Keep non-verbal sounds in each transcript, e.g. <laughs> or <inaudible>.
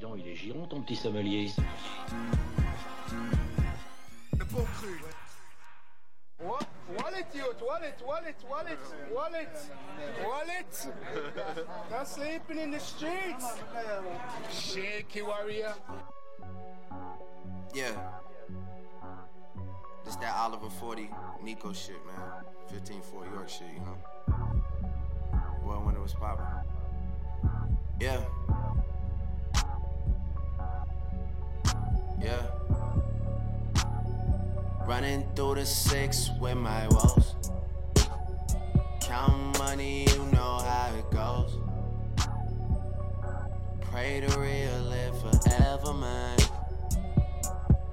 Dis donc, il est giron ton petit sommelier. Le bon cru. Wa- Wallet, yo, wallet, wallet, wallet, wallet, wallet. Not sleeping in the streets. Shaky warrior. Yeah. This that Oliver 40 Nico shit, man. 15 Fort York shit, you know? Well, when it was poppin'. Yeah. The six with my woes. Count money, you know how it goes. Pray to real live forever, man.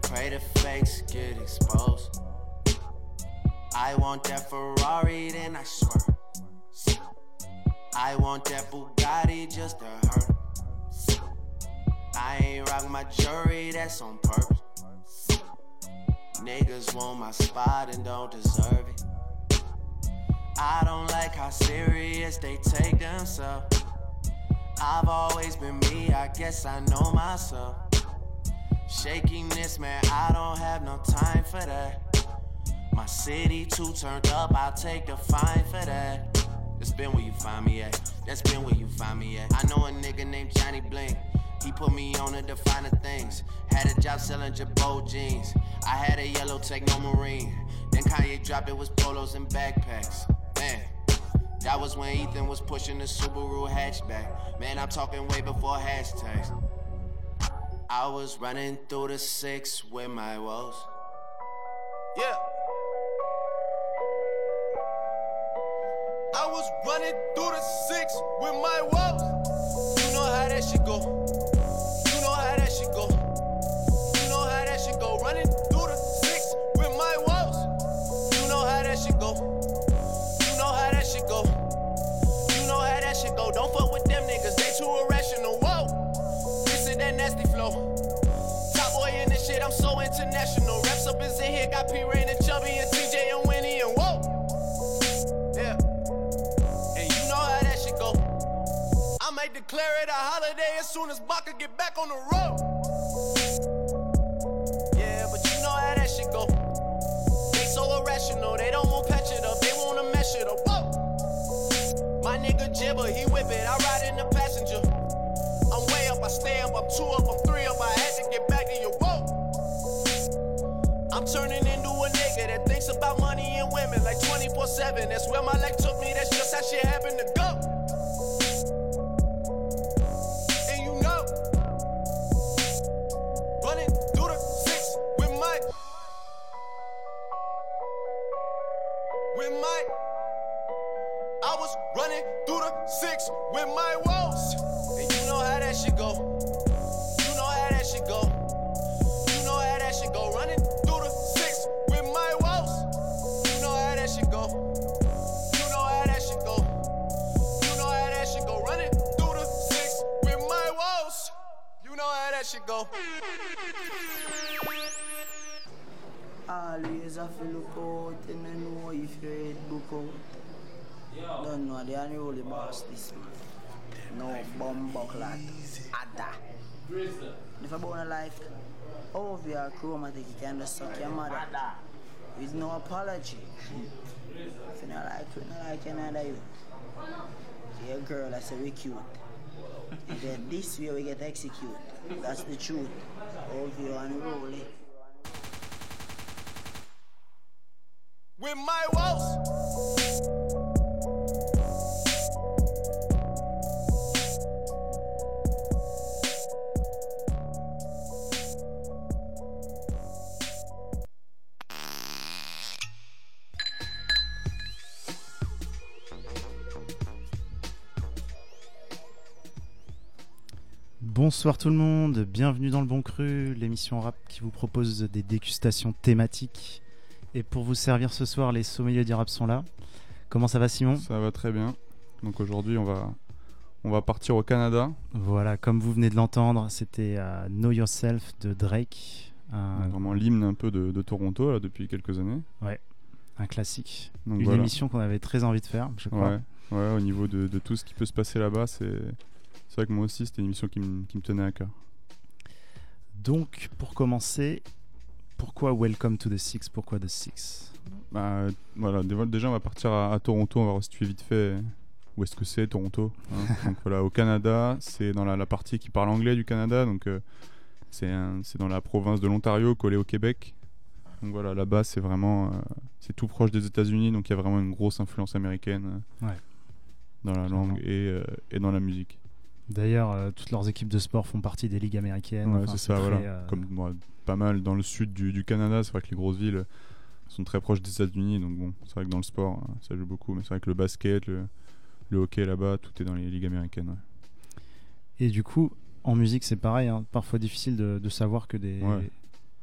Pray the fakes get exposed. I want that Ferrari, then I swear. I want that Bugatti just to hurt. I ain't rock my jewelry, that's on purpose. Niggas want my spot and don't deserve it. I don't like how serious they take themselves. I've always been me, I guess I know myself. Shakiness, man, I don't have no time for that. My city too turned up, I'll take the fine for that. That's been where you find me at. That's been where you find me at. I know a nigga named Johnny Blink. He put me on to the things. Had a job selling Jabot jeans. I had a yellow techno marine. Then Kanye dropped it was polos and backpacks. Man, that was when Ethan was pushing the Subaru hatchback. Man, I'm talking way before hashtags. I was running through the six with my woes. Yeah. I was running through the six with my woes. That shit go. You know how that shit go. You know how that shit go. Running through the six with my woes. You know how that shit go. You know how that shit go. You know how that shit go. Don't fuck with them niggas, they too irrational. Whoa, this is that nasty flow. Top boy in this shit, I'm so international. Reps up is in here, got P Rain and Chubby and TJ and Winnie and whoa. Declare it a holiday as soon as Baka get back on the road. Yeah, but you know how that shit go. They so irrational, they don't want patch it up, they wanna mesh it up. Whoa. My nigga Jibber, he whip it, I ride in the passenger. I'm way up, I stay up, I'm two up, I'm three up, I had to get back to your whoa. I'm turning into a nigga that thinks about money and women like 24 7. That's where my life took me, that's just how shit happened to go. Know how that shit go. Always have to look out and I know if your head book out. Don't know the unruly boss this man. No bomb buckler. Ada. If I born a life, over your chromatic, you can just suck your mother. Ada. With no apology. If you not like you, not like another you. Your girl, I say we cute. Then this way we get executed. That's the truth. Over you unruly. With my woes. Bonsoir tout le monde, bienvenue dans le Bon Cru, l'émission rap qui vous propose des dégustations thématiques. Et pour vous servir ce soir, les sommeliers du rap sont là. Comment ça va Simon? Ça va très bien. Donc aujourd'hui, on va, on va partir au Canada. Voilà, comme vous venez de l'entendre, c'était euh, Know Yourself de Drake, un, Vraiment l'hymne un peu de, de Toronto là, depuis quelques années. un classique. Donc Une voilà. émission qu'on avait très envie de faire, je crois. Ouais, ouais, au niveau de, de tout ce qui peut se passer là-bas, c'est c'est vrai que moi aussi, c'était une émission qui, me- qui me tenait à cœur. Donc, pour commencer, pourquoi Welcome to the Six? Pourquoi The Six? Bah, voilà, dé- déjà on va partir à, à Toronto, on va resituer vite fait où est-ce que c'est Toronto. hein. <laughs> donc voilà, au Canada, c'est dans la, la partie qui parle anglais du Canada, donc euh, c'est dans la province de l'Ontario, collé au Québec. Donc voilà, là-bas c'est vraiment, euh, c'est tout proche des États-Unis, donc il y a vraiment une grosse influence américaine euh, Ouais. dans la langue et, et dans la musique. D'ailleurs, euh, toutes leurs équipes de sport font partie des ligues américaines. Ouais, Enfin, c'est ça, très, voilà. euh, Comme moi, pas mal dans le sud du, du Canada, c'est vrai que les grosses villes sont très proches des États-Unis, donc bon, c'est vrai que dans le sport, euh, ça joue beaucoup, mais c'est vrai que le basket, le, le hockey là-bas, tout est dans les ligues américaines. ouais. Et du coup, en musique, c'est pareil. hein, Parfois difficile de, de savoir que des. Ouais.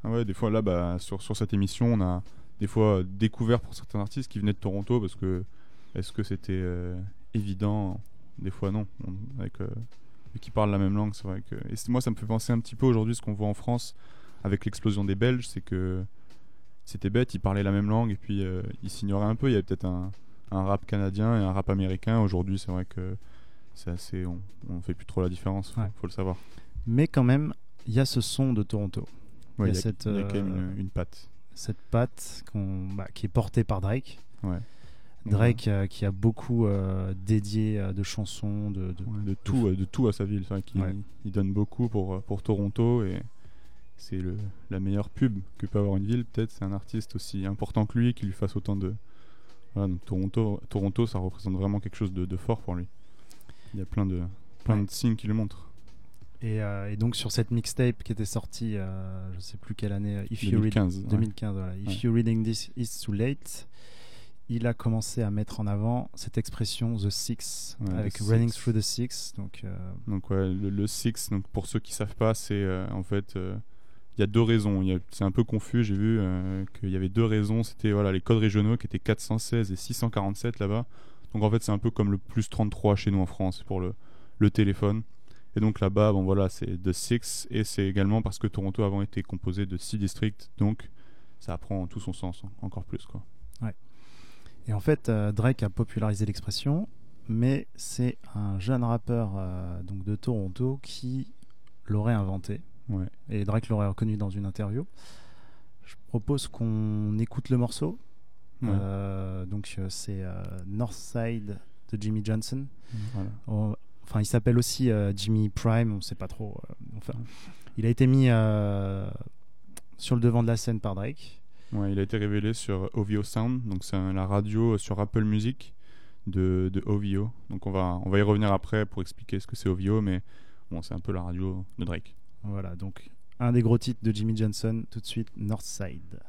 Ah ouais, des fois là, bah, sur, sur cette émission, on a des fois découvert pour certains artistes qui venaient de Toronto parce que est-ce que c'était euh, évident Des fois non. On- avec, euh, qui parlent la même langue, c'est vrai que. Et moi, ça me fait penser un petit peu aujourd'hui ce qu'on voit en France avec l'explosion des Belges, c'est que c'était bête, ils parlaient la même langue et puis euh, ils s'ignoraient un peu. Il y avait peut-être un, un rap canadien et un rap américain. Aujourd'hui, c'est vrai que c'est assez. On, on fait plus trop la différence, faut, Ouais. faut le savoir. Mais quand même, il y a ce son de Toronto. Ouais, Il y a y a, cette, il y a quand même euh, une, une patte. Cette patte bah, qui est portée par Drake. Ouais. Drake euh, qui a beaucoup euh, dédié euh, de chansons, de, de- Ouais, de tout, de tout à sa ville. Ouais. il donne beaucoup pour, pour Toronto et c'est la meilleure pub que peut avoir une ville. Peut-être c'est un artiste aussi important que lui qui lui fasse autant de. Voilà, donc Toronto, Toronto, ça représente vraiment quelque chose de, de fort pour lui. Il y a plein de, plein Ouais. de signes qui le montrent. Et, euh, et donc sur cette mixtape qui était sortie, euh, je sais plus quelle année, euh, If You Read 2015. ouais. 2015, voilà. If Ouais. You Reading This Is Too Late, il a commencé à mettre en avant cette expression The Six, Ouais, avec The Running Six. Through the Six. Donc, euh, Donc ouais, le, le Six, donc pour ceux qui savent pas, c'est euh, en fait euh, il y a deux raisons. C'est un peu confus. J'ai vu qu'il y avait deux raisons. C'était voilà les codes régionaux qui étaient 416 et 647 là-bas. Donc en fait c'est un peu comme le plus 33 chez nous en France pour le, le téléphone. Et donc là-bas, bon voilà, c'est The Six et c'est également parce que Toronto avant était composé de six districts, donc ça prend tout son sens encore plus quoi. Et en fait, euh, Drake a popularisé l'expression, mais c'est un jeune rappeur euh, donc de Toronto qui l'aurait inventé. Ouais. Et Drake l'aurait reconnu dans une interview. Je propose qu'on écoute le morceau. Ouais. Euh, donc c'est euh, Northside de Jimmy Johnson. Voilà. On- Enfin, il s'appelle aussi euh, Jimmy Prime, on sait pas trop. enfin, il a été mis sur le devant de la scène par Drake. Ouais, il a été révélé sur OVO Sound, donc c'est la radio sur Apple Music de, de OVO. Donc on va, on va y revenir après pour expliquer ce que c'est OVO, mais bon, c'est un peu la radio de Drake. Voilà, donc un des gros titres de Jimmy Johnson, tout de suite Northside.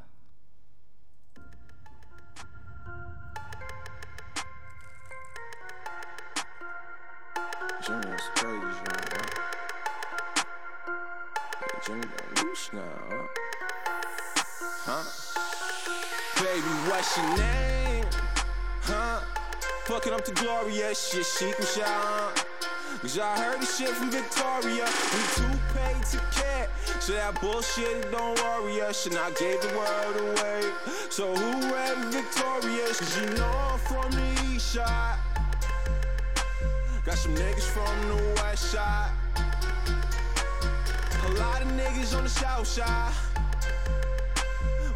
Jimmy crazy, Jimmy got loose now, Baby, what's your name? Huh? Fucking up to Gloria, shit, she can shout. Cause I heard the shit from Victoria. We too paid to care. So that bullshit don't worry us. And I gave the world away. So who read Victorious? Cause you know I'm from the east side. Got some niggas from the west side. A lot of niggas on the south side.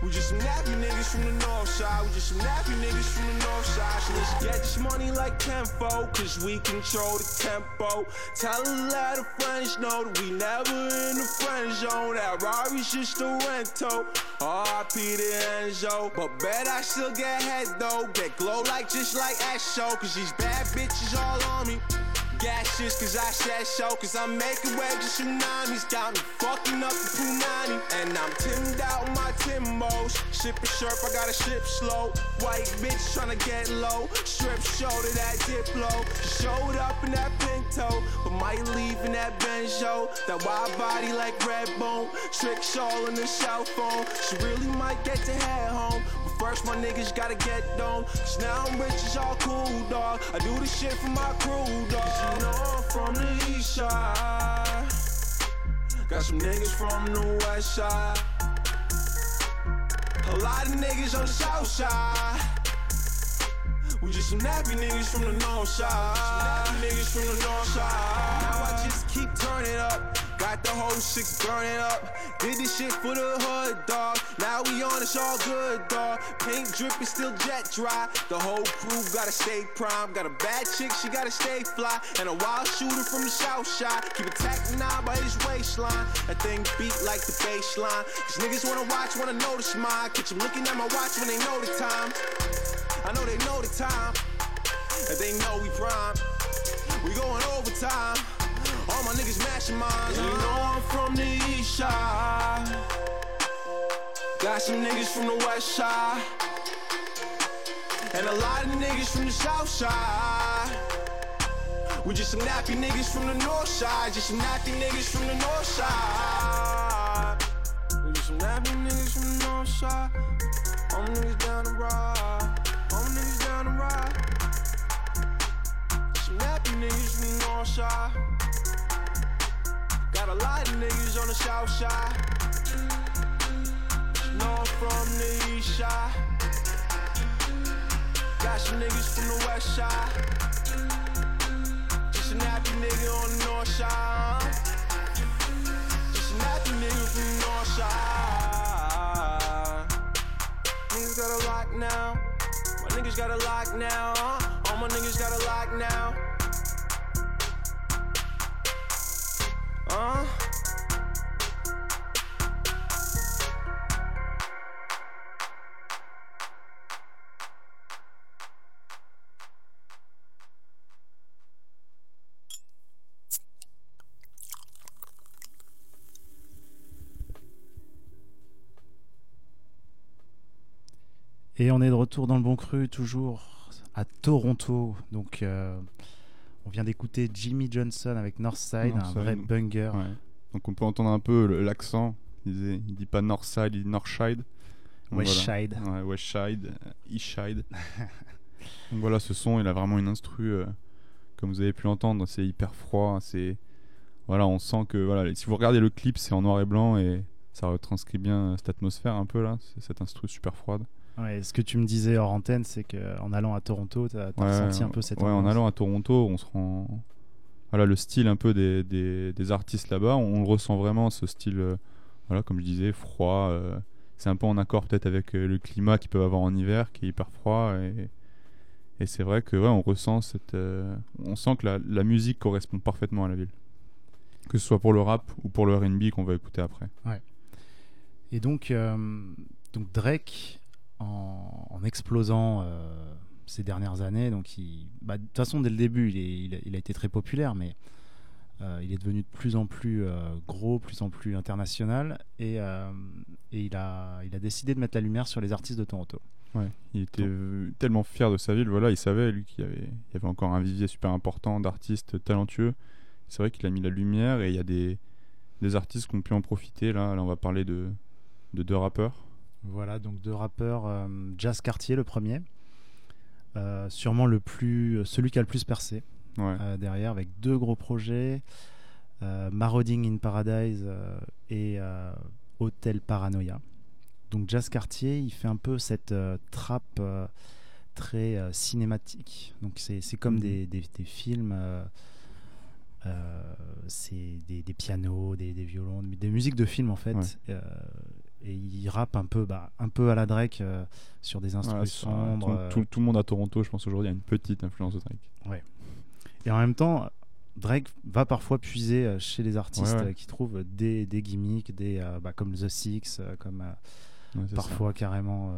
We just some nappy niggas from the north side. We just some nappy niggas from the north side. So let's get this money like tenfold, cause we control the tempo. Tell a lot of friends know that we never in the friend zone. That Rari's just a rental. R.I.P. to Enzo. But bet I still get head though. Get glow like just like Esho, cause these bad bitches all on me. Gas just cause I said so, cause I'm making waves of tsunamis. Got me fucking up the Punani. And I'm timmed out my Timbos. Sipping syrup, I gotta sip slow. White bitch tryna get low. Strip shoulder that Diplo. Showed up in that Pinto, but might leave in that Benzo. That wild body like Redbone. Trick all in the cell phone. She really might get to head home. First, my niggas gotta get done. Cause now I'm rich, it's all cool, dog. I do this shit for my crew, dog. You know I'm from the east side. Got some niggas from the west side. A lot of niggas on the south side. We just some nappy niggas from the north side. Nappy niggas from the north side. Now I just keep turning up. Got the whole six burning up. Did this shit for the hood, dog. Now we on, it's all good, dog. Paint dripping, still jet dry. The whole crew gotta stay prime. Got a bad chick, she gotta stay fly. And a wild shooter from the south side. Keep attacking now by his waistline. That thing beat like the baseline. Cause niggas wanna watch, wanna notice mine. Catch 'em looking at my watch when they know the time. I know they know the time. And they know we prime. We going overtime. All my niggas mashing minds. And you know I'm from the east side. Got some niggas from the west side. And a lot of niggas from the south side. We just some nappy niggas from the north side. Just some nappy niggas from the north side. We just some nappy niggas from the north side. All my niggas down the ride. My niggas down the ride. Some nappy niggas from the north side. Got a lot of niggas on the south side. I'm from the east side. Got some niggas from the west side. Just a nappy nigga on the north side. Just a nappy nigga from the north side. Niggas got a lock now. Niggas got a lock now. All my niggas got a lock now. Uh. Et on est de retour dans le bon cru, toujours à Toronto. Donc, euh, on vient d'écouter Jimmy Johnson avec Northside, un Northside. vrai banger. Ouais. Donc on peut entendre un peu l'accent. Il, il dit pas Northside, il dit Northside. Westside. Voilà. Ouais, Westside, euh, Eastside. <laughs> Donc voilà, ce son, il a vraiment une instru, euh, comme vous avez pu l'entendre, c'est hyper froid. C'est voilà, on sent que voilà, si vous regardez le clip, c'est en noir et blanc et ça retranscrit bien cette atmosphère un peu là. Cette instru super froide. Ouais, ce que tu me disais hors antenne, c'est qu'en allant à Toronto, tu as, Ouais, ressenti un peu cette ouais, en allant à Toronto, on se rend. Voilà, le style un peu des, des, des artistes là-bas, on, le ressent vraiment, ce style, euh, voilà, comme je disais, froid. euh, c'est un peu en accord peut-être avec euh, le climat qu'ils peuvent avoir en hiver, qui est hyper froid. Et, et c'est vrai que ouais, on ressent cette. on sent que la, la musique correspond parfaitement à la ville. Que ce soit pour le rap ou pour le RB qu'on va écouter après. Et donc, donc Drake, en, en explosant euh, ces dernières années, donc bah, de toute façon dès le début, il, est- il a, il a été très populaire, mais euh, il est devenu de plus en plus euh, gros, plus en plus international, et, et il, a, il a décidé de mettre la lumière sur les artistes de Toronto. Ouais, il était Donc- tellement fier de sa ville. Voilà, il savait lui qu'il y avait, il y avait encore un vivier super important d'artistes talentueux. C'est vrai qu'il a mis la lumière et il y a des, des artistes qui ont pu en profiter. Là, là on va parler de, de deux rappeurs. Voilà, donc deux rappeurs, euh, Jazz Cartier le premier, euh, sûrement le plus, celui qui a le plus percé. Ouais, euh, derrière avec deux gros projets Marauding in Paradise et Hotel Paranoia. Donc Jazz Cartier, il fait un peu cette trappe très cinématique. Donc c'est comme Mhm. des, des- des films, c'est des, des pianos, des, des violons, des musiques de films en fait. Ouais. Et il rappe un peu, bah, un peu à la Drake euh, sur des instruments Ouais, sombres. tout, euh, tout- tout le monde à Toronto, je pense aujourd'hui, a une petite influence de Drake. Et en même temps, Drake va parfois puiser euh, chez les artistes Ouais, ouais. qui trouvent des, des gimmicks, des, euh, bah, comme The Six, comme Ouais, ça. parfois carrément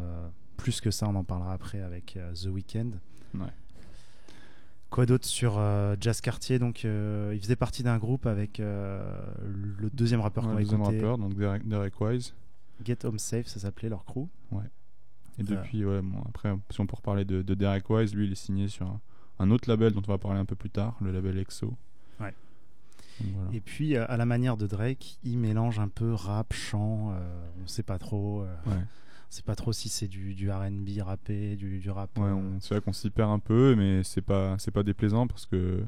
plus que ça, on en parlera après avec The Weeknd. Ouais. Quoi d'autre sur euh, Jazz Cartier? Donc, euh, il faisait partie d'un groupe avec euh, le deuxième rappeur Ouais, qu'on va deuxième écouter, rappeur, donc Derek, Derek Wise. Get Home Safe, ça s'appelait leur crew. Et Euh. depuis, ouais, bon, après, si on peut reparler de, de Derek Wise, lui, il est signé sur un, un autre label dont on va parler un peu plus tard, le label EXO. Ouais. Donc, voilà. Et puis, euh, à la manière de Drake, il mélange un peu rap, chant, euh, on sait pas trop. euh, Ouais. On sait pas trop si c'est du, du RB rappé, du, du rap. Ouais, euh, c'est vrai qu'on s'y perd un peu, mais c'est pas, c'est pas déplaisant parce que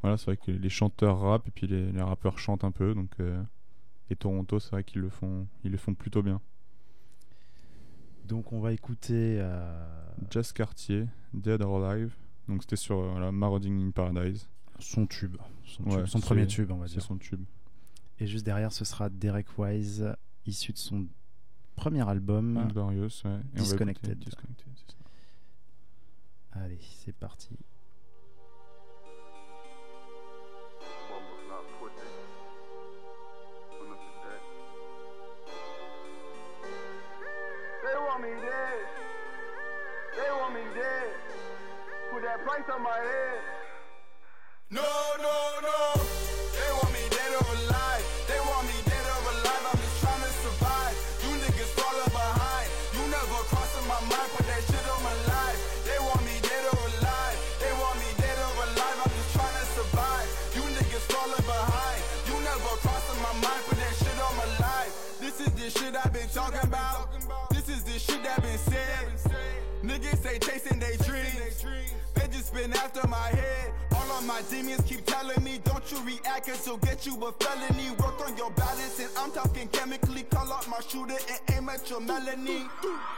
voilà, c'est vrai que les chanteurs rappent et puis les, les rappeurs chantent un peu, donc et Toronto, c'est vrai qu'ils le font, ils le font plutôt bien. Donc on va écouter. euh, Jazz Cartier, Dead or Alive, donc c'était sur euh, voilà, Marauding in Paradise, son tube, son, Ouais, premier tube, on va dire. son tube. Et juste derrière, ce sera Derek Wise, issu de son premier album. Glorious, ouais. Disconnected. Allez, c'est parti. Me dead. Put that price on my head. No, no, no. They want me dead or alive. They want me dead or alive. I'm just trying to survive. You niggas falling behind. You never crossing my mind. Put that shit on my life. They want me dead or alive. They want me dead or alive. I'm just trying to survive. You niggas falling behind. You never crossing my mind. Put that shit on my life. This is the shit I've been talking about. This is the shit that been said. Niggas say chasing they dreams. They just been after my head. All of my demons keep telling me, don't you react, cause it'll get you a felony. Work on your balance, and I'm talking chemically. Call out my shooter and aim at your melanie.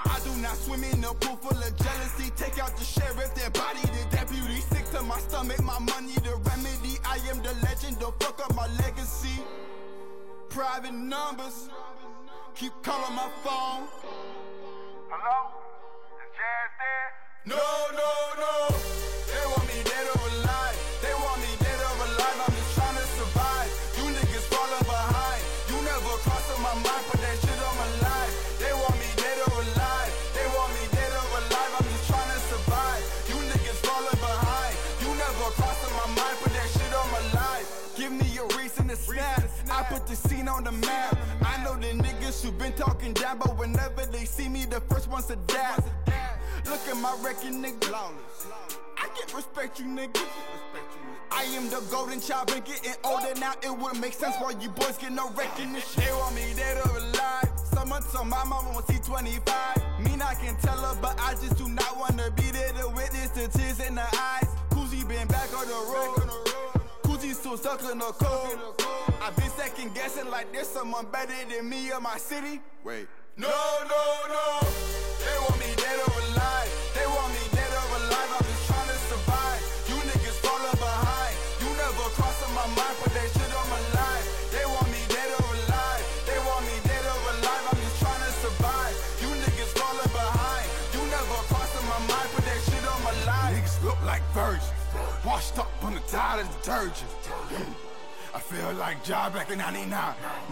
I do not swim in a pool full of jealousy. Take out the sheriff, their body, the deputy. Sick to my stomach, my money, the remedy. I am the legend, don't fuck up my legacy. Private numbers, keep calling my phone. Hello? No, no, no. They want me dead or alive. They want me dead or alive. I'm just trying to survive. You niggas falling behind. You never crossing my mind. Put that shit on my life. They want me dead or alive. They want me dead or alive. I'm just trying to survive. You niggas falling behind. You never crossing my mind. Put that shit on my life. Give me a reason to snap. I put the scene on the map. I know the niggas who been talking down, but whenever they see me, the first ones to dap. Look at my record, nigga. I get respect you, nigga. I am the golden child, been getting older now. It wouldn't make sense why you boys get no recognition. They want me dead or alive. Someone told my mama on C25. Mean I can tell her, but I just do not wanna be there to witness the tears in the eyes. Kuzi been back on the road. Kuzi still stuck in the cold. I've been second guessing like there's someone better than me in my city. Wait. No, no, no. They want me dead or alive. They want me dead or alive. I'm just trying to survive. You niggas falling behind. You never crossing my mind. Put that shit on my life. They want me dead or alive. They want me dead or alive. I'm just trying to survive. You niggas falling behind. You never crossing my mind. Put that shit on my life. Niggas look like virgins. Washed up on the tide of detergent. I feel like job back in 99.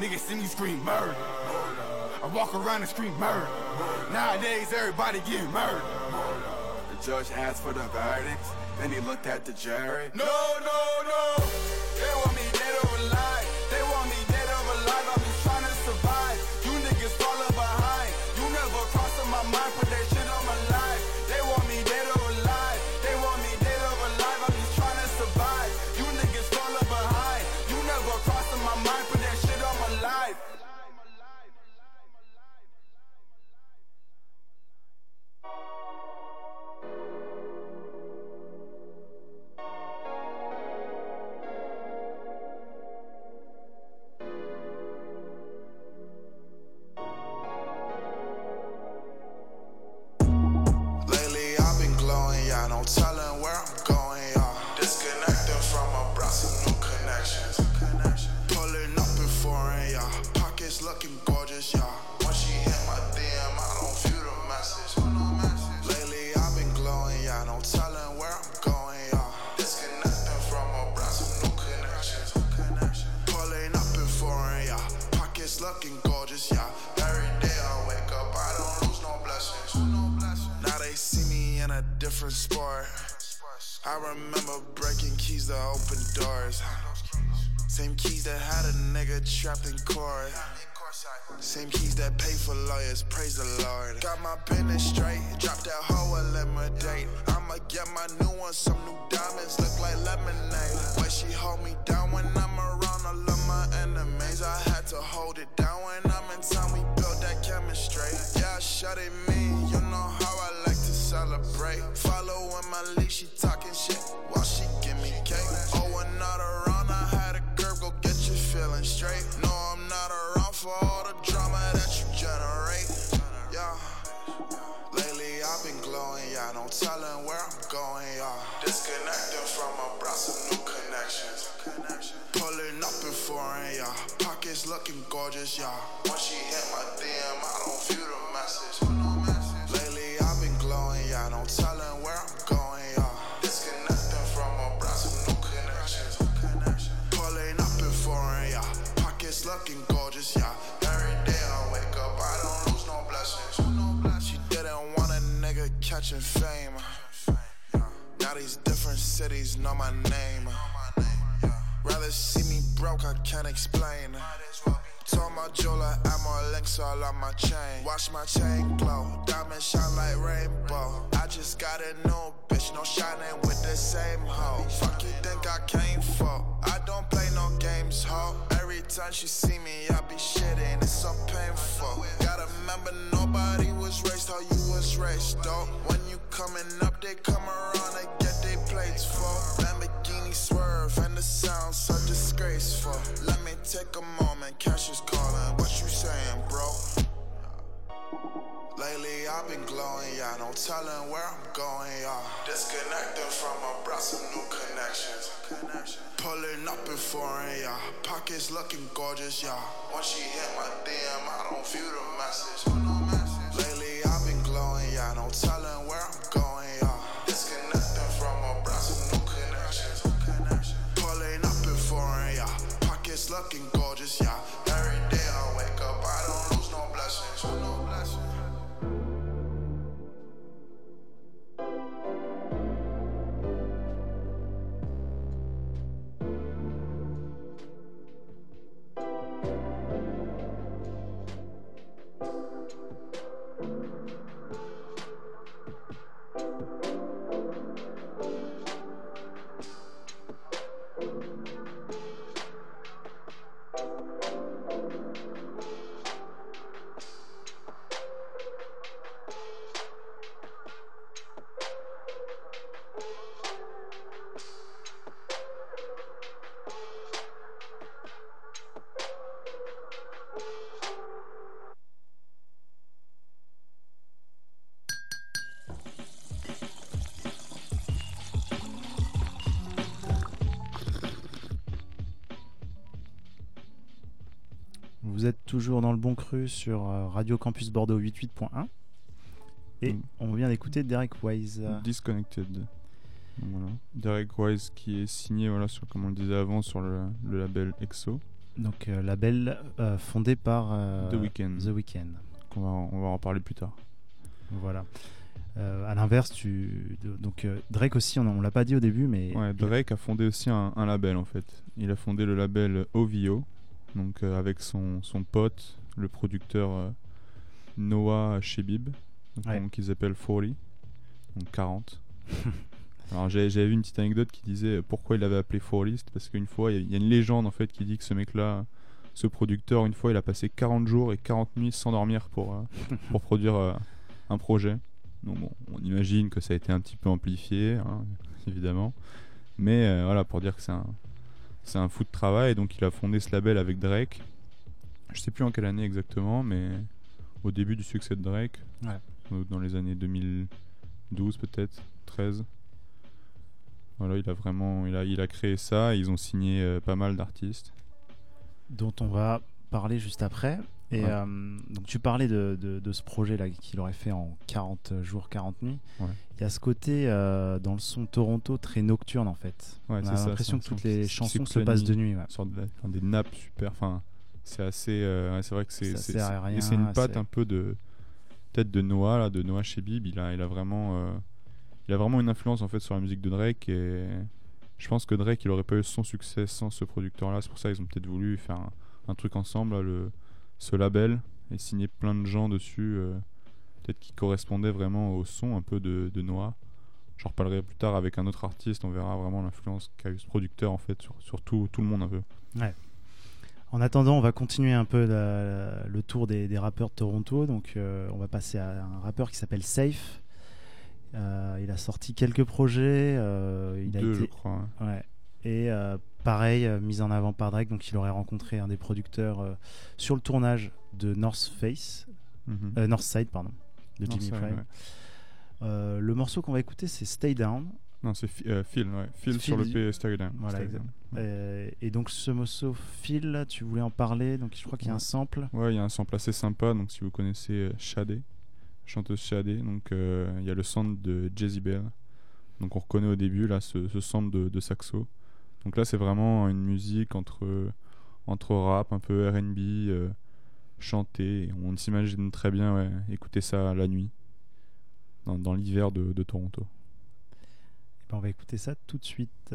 Niggas see me scream murder. I walk around and scream murder. Nowadays, everybody getting murdered. The judge asked for the verdict, then he looked at the jury. No, no, no. They want me dead or catching fame. Uh, uh. Now these different cities know my name. Uh. Rather see me broke, I can't explain. Told my jeweler I'm more links all on my chain. Watch my chain glow, diamonds shine like rainbow. I just got a new bitch, no shining with the same hoe. Fuck you think I came for? I don't play no games, hoe. Every time she see me, I be shitting, it's so painful. Gotta remember nobody was raised how you was raised, though. When you coming up, they come around and get their plates full. Swerve and the sound so disgraceful. Let me take a moment, cash is calling. What you saying, bro? Lately I've been glowing, yeah. No telling where I'm going, yeah. Disconnecting from my brand, some new connections. Pulling up in foreign, yeah. Pockets looking gorgeous, y'all. Once she hit my DM, I don't view the message. Vous êtes toujours dans le bon cru sur euh, Radio Campus Bordeaux 88.1. Et Mm. on vient d'écouter Derek Wise. Disconnected. Voilà. Derek Wise qui est signé, voilà, sur, comme on le disait avant, sur le, le label EXO. Donc euh, label euh, fondé par euh, The Weeknd. The Weeknd. qu'on va, on va en parler plus tard. Voilà. À l'inverse, tu donc Drake aussi, on, on l'a pas dit au début, mais Ouais, Drake a fondé aussi un, un label en fait. Il a fondé le label OVO, donc euh, avec son, son pote, le producteur euh, Noah Shebib, donc, Ouais. donc ils appellent 40, donc 40. Alors j'ai- j'avais vu une petite anecdote qui disait pourquoi il l'avait appelé 40, c'est parce qu'une fois il y a- il y, a une légende en fait qui dit que ce mec-là, ce producteur, une fois il a passé 40 jours et 40 nuits sans dormir pour, euh, <laughs> pour produire euh, un projet. Donc bon, on imagine que ça a été un petit peu amplifié, hein, évidemment. Mais euh, voilà, pour dire que c'est un, c'est un fou de travail. Donc il a fondé ce label avec Drake. Je sais plus en quelle année exactement, mais au début du succès de Drake. Ouais. euh, Dans les années 2012 peut-être, 13. Voilà, il a vraiment, il a, il a créé ça. Ils ont signé euh, pas mal d'artistes. dont on va parler juste après. Et Ouais. euh, donc tu parlais de, de- de ce projet là qu'il aurait fait en 40 jours, 40 nuits. Ouais. Il y a ce côté euh, dans le son Toronto très nocturne en fait. Ouais, on a l'impression que toutes les chansons se passent de nuit. sorte de- enfin, des nappes super. Enfin, c'est assez. euh, c'est vrai que c'est C'est une patte assez- un peu de peut-être de Noah là, de Noah Shebib. Il a il a vraiment il a vraiment une influence en fait sur la musique de Drake et je pense que Drake il aurait pas eu son succès sans ce producteur là. C'est pour ça qu'ils ont peut-être voulu faire un, un truc ensemble là, le ce label et signer plein de gens dessus. euh, peut-être qui correspondaient vraiment au son un peu de, de Noah. J'en reparlerai plus tard avec un autre artiste, on verra vraiment l'influence qu'a eu ce producteur en fait sur, sur tout, tout le monde un peu. En attendant, on va continuer un peu la- le tour des, des rappeurs de Toronto. Donc, euh, on va passer à un rappeur qui s'appelle Safe. Euh, il a sorti quelques projets. euh, il a Deux, été, je crois. ouais. Ouais. Et euh, pareil, euh, mise en avant par Drake, donc il aurait rencontré un des producteurs euh, sur le tournage de North Face, Mhm. North Side, pardon, de Jimmy ça, Prime. ouais. Le morceau qu'on va écouter, c'est Stay Down. Non, c'est euh, Phil, ouais. Phil, Phil sur le P Voilà, exact. Euh, et donc ce morceau Phil, tu voulais en parler, donc je crois qu'il y a un sample. Ouais, il y a un sample assez sympa. Donc, si vous connaissez Shadé, chanteuse Shadé, donc euh, il y a le sample de Jezebel. Donc, on reconnaît au début là ce, ce sample de, de saxo. Donc là, c'est vraiment une musique entre rap, un peu R&B, euh, chanté. On s'imagine très bien écouter ça la nuit dans, l'hiver de, Toronto. Et ben, on va écouter ça tout de suite.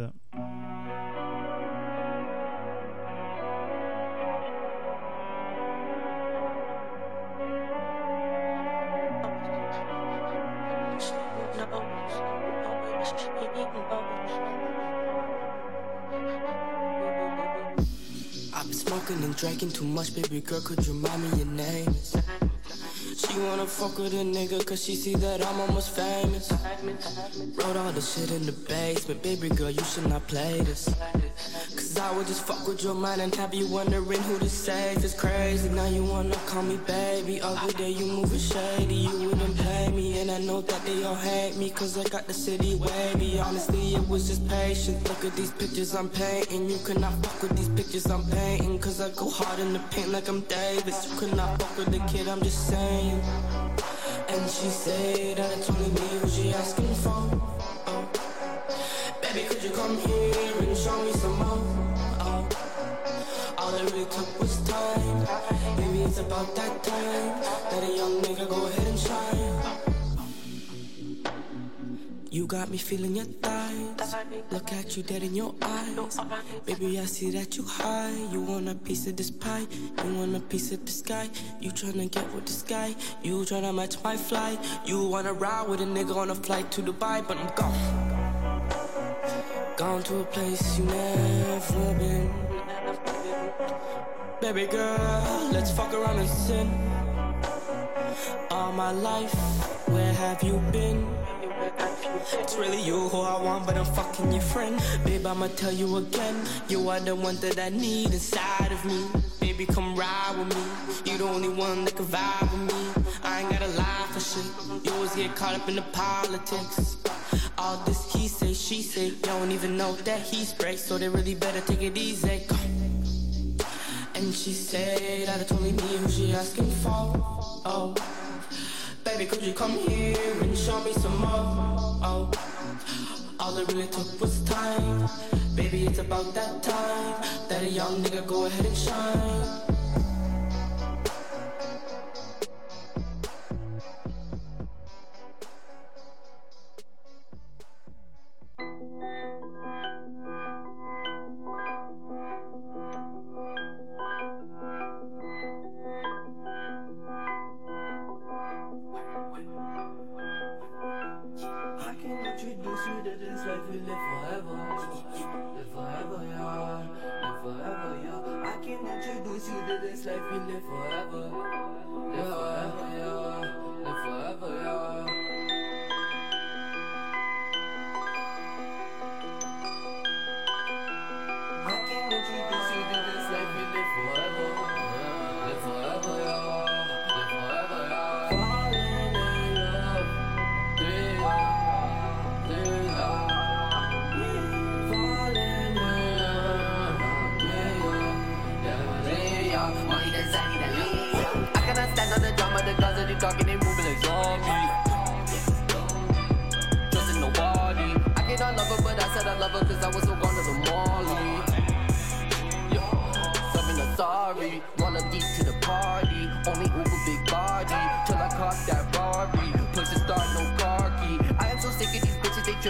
Drinking too much, baby girl. Could you remind me your name? She wanna fuck with a nigga cause she see that I'm almost famous. Wrote all the shit in the basement, baby girl, you should not play this. Cause I would just fuck with your mind and have you wondering who to save. It's crazy, now you wanna call me baby. Other day you moving shady, you wouldn't pay me. And I know that they all hate me cause I got the city wavy. Honestly, it was just patience. Look at these pictures I'm painting. You cannot fuck with these pictures I'm painting. Cause I go hard in the paint like I'm Davis. You cannot fuck with the kid, I'm just saying. And she said that it's only me who she asking for. Oh. Baby, could you come here and show me some more? It took was time. Maybe it's about that time that a young nigga go ahead and shine. You got me feeling your thighs. Look at you dead in your eyes. Baby, I see that you high. You want a piece of this pie. You want a piece of the sky. You tryna get with this guy. You tryna match my flight. You wanna ride with a nigga on a flight to Dubai, but I'm gone. Gone to a place you never been. Baby girl, let's fuck around and sin. All my life, where have you been? It's really you who I want, but I'm fucking your friend. Babe, I'ma tell you again. You are the one that I need inside of me. Baby, come ride with me. You the only one that can vibe with me. I ain't gotta lie for shit. You always get caught up in the politics. All this he say, she say. You don't even know that he's straight, so they really better take it easy. And she said that it's only me who she asking for. Oh. Baby, could you come here and show me some more? Oh, all it really took was time. Baby, it's about that time that a young nigga go ahead and shine.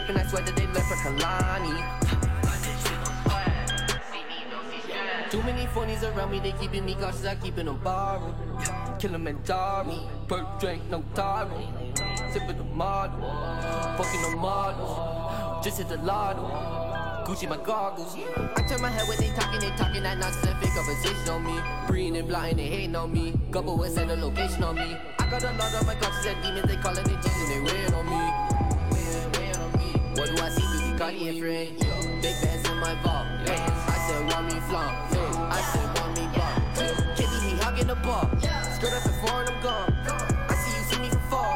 They. I swear that they left for Kalani. Too many phonies around me, they keeping me cautious, I keeping them borrowed. Kilimanjaro, perk drink, no taro. Sipping the model, fucking the model. Just hit the lotto. Gucci my goggles. I turn my head when they talking, they talking that nonsense, fake conversation on me. Breathing and blind, they hating on me. Couple and send a location on me. I got a lot of my conscious and demons, they calling it Jesus, they weighing on me. Cartier frame? Big bands in my vault. Yeah. I said, want me flaunt. Yeah. I said, want me. Can't leave me hugging the ball. Skirt up and four and I'm gone. I see you see me from far.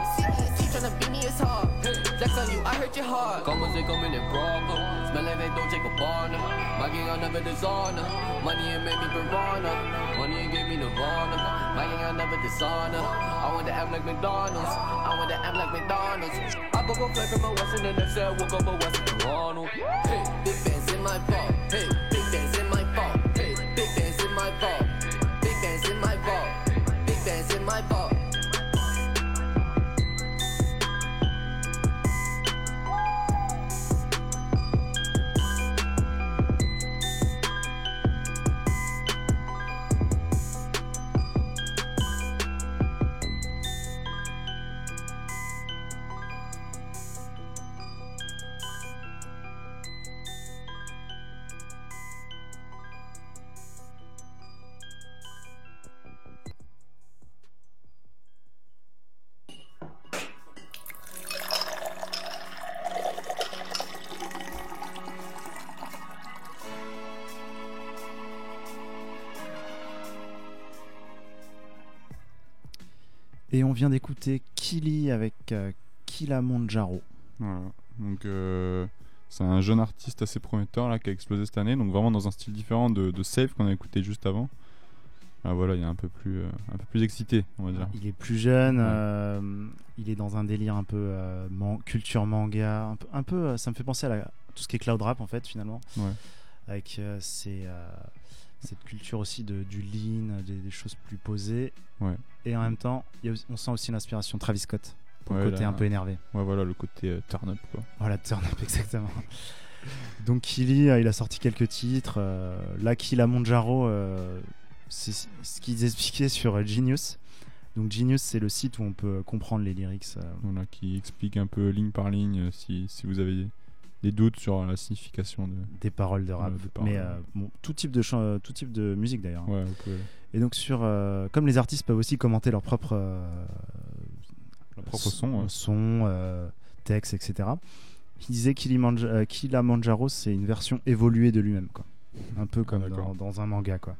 She tryna beat me, it's hard. Flex on you, I hurt your heart. Como se comen in problem. Smelling they don't take a barn. My gang, I never dishonor. Money and made me piranha. Money and gave me nirvana. My gang, I never dishonor. I want to act like McDonald's. I want to act like McDonald's. I go go flipping my Western and I said, we'll go but Western Ronald. Hey, big bands in my pop. Hey, big Et on vient d'écouter Kili avec euh, Kilamonjaro. Voilà. Donc euh, c'est un jeune artiste assez prometteur là qui a explosé cette année, donc vraiment dans un style différent de, de Safe qu'on a écouté juste avant. Ah, voilà, il est un peu plus euh, un peu plus excité, on va dire. Il est plus jeune, Ouais. euh, il est dans un délire un peu euh, man- culture manga, un peu, un peu, ça me fait penser à la- tout ce qui est cloud rap en fait finalement, Ouais. avec euh, cette culture aussi de, du lean, des, des choses plus posées. Ouais. Et en même temps, y a on sent aussi l'inspiration Travis Scott, pour le côté là- un peu énervé. Ouais, voilà, le côté euh, turn up quoi. Voilà, turn up, <laughs> exactement. Donc Kili, euh, il a sorti quelques titres. Euh, là, Kila Monjaro, euh, c'est ce qu'ils expliquaient sur euh, Genius. Donc Genius, c'est le site où on peut comprendre les lyrics. Voilà, qui explique un peu ligne par ligne si, si vous avez des doutes sur la signification de. des paroles de rap, paroles. mais euh, bon, tout type de tout type de musique d'ailleurs. Ouais, pouvez- Et donc sur, euh, comme les artistes peuvent aussi commenter leur propre euh, Leur propre son, ouais. son, euh, texte, etc. Il disait Kilimanj- Kilimanjaro, c'est une version évoluée de lui-même, quoi. Un peu comme Ah, dans, dans un manga, quoi.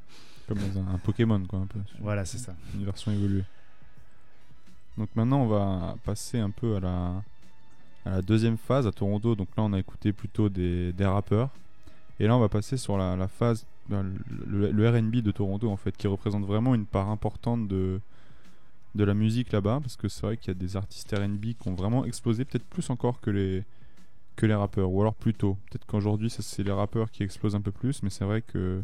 Comme dans un, un Pokémon quoi, un peu. Voilà, c'est ça. Une version évoluée. Donc maintenant, on va passer un peu à la, à la deuxième phase à Toronto. Donc là, on a écouté plutôt des, des rappeurs. Et là, on va passer sur la, phase, ben, le, le RB de Toronto, en fait, qui représente vraiment une part importante de, de la musique là-bas. Parce que c'est vrai qu'il y a des artistes RB qui ont vraiment explosé, peut-être plus encore que les, que les rappeurs. Ou alors plus tôt. Peut-être qu'aujourd'hui, c'est les rappeurs qui explosent un peu plus. Mais c'est vrai que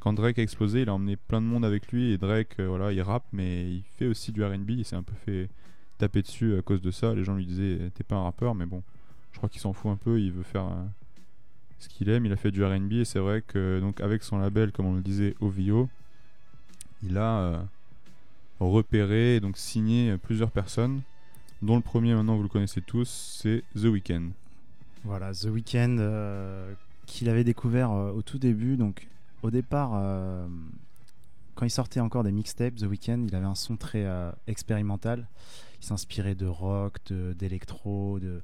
quand Drake a explosé, il a emmené plein de monde avec lui et Drake, euh, voilà, il rappe, mais il fait aussi du R&B. Il s'est un peu fait taper dessus à cause de ça. Les gens lui disaient, t'es pas un rappeur, mais bon, je crois qu'il s'en fout un peu. Il veut faire euh, ce qu'il aime. Il a fait du R&B et c'est vrai que donc avec son label, comme on le disait, OVO, il a euh, repéré et donc signé euh, plusieurs personnes, dont le premier maintenant vous le connaissez tous, c'est The Weeknd. Voilà, The Weeknd, euh, qu'il avait découvert euh, au tout début. Donc, au départ, euh, quand il sortait encore des mixtapes, The Weeknd, il avait un son très euh, expérimental. Il s'inspirait de rock, de- d'électro, de...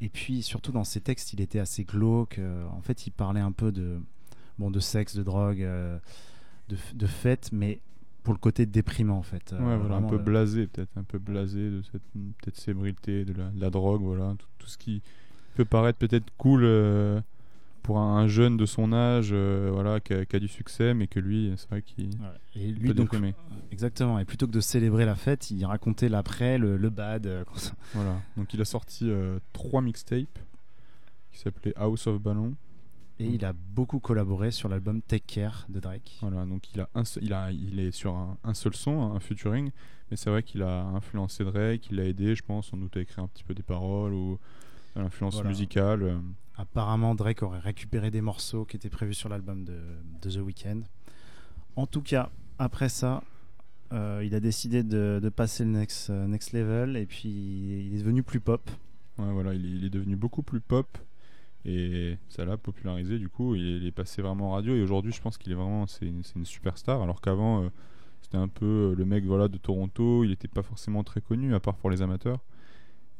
et puis surtout dans ses textes, il était assez glauque. euh, en fait, il parlait un peu de, bon, de sexe, de drogue, euh, de, de fête, mais pour le côté déprimant en fait. Euh, Ouais, voilà, un peu le- blasé, peut-être un peu blasé de cette peut-être de la, de la drogue, voilà, tout, tout ce qui peut paraître peut-être cool euh, pour un, un jeune de son âge, euh, voilà, qui a, qui a du succès, mais que lui, c'est vrai qu'il lui, peut donc, déprimer. exactement. Et plutôt que de célébrer la fête, il racontait l'après, le, le bad. euh, Voilà, donc il a sorti euh, trois mixtapes qui s'appelaient House of Ballon. Et il a beaucoup collaboré sur l'album Take Care de Drake. Voilà, donc il a un seul- il a il est sur un, un seul son, un featuring, mais c'est vrai qu'il a influencé Drake, il l'a aidé, je pense, sans doute à écrire un petit peu des paroles ou l'influence Voilà. musicale. euh. Apparemment, Drake aurait récupéré des morceaux qui étaient prévus sur l'album de, de The Weeknd. En tout cas, après ça, euh, il a décidé de, de passer le next, euh, next level et puis il est devenu plus pop. Ouais, voilà, il est, il est devenu beaucoup plus pop et ça l'a popularisé. Du coup, il est, il est passé vraiment en radio et aujourd'hui, je pense qu'il est vraiment c'est une, superstar. Alors qu'avant, euh, c'était un peu le mec voilà de Toronto. Il n'était pas forcément très connu à part pour les amateurs.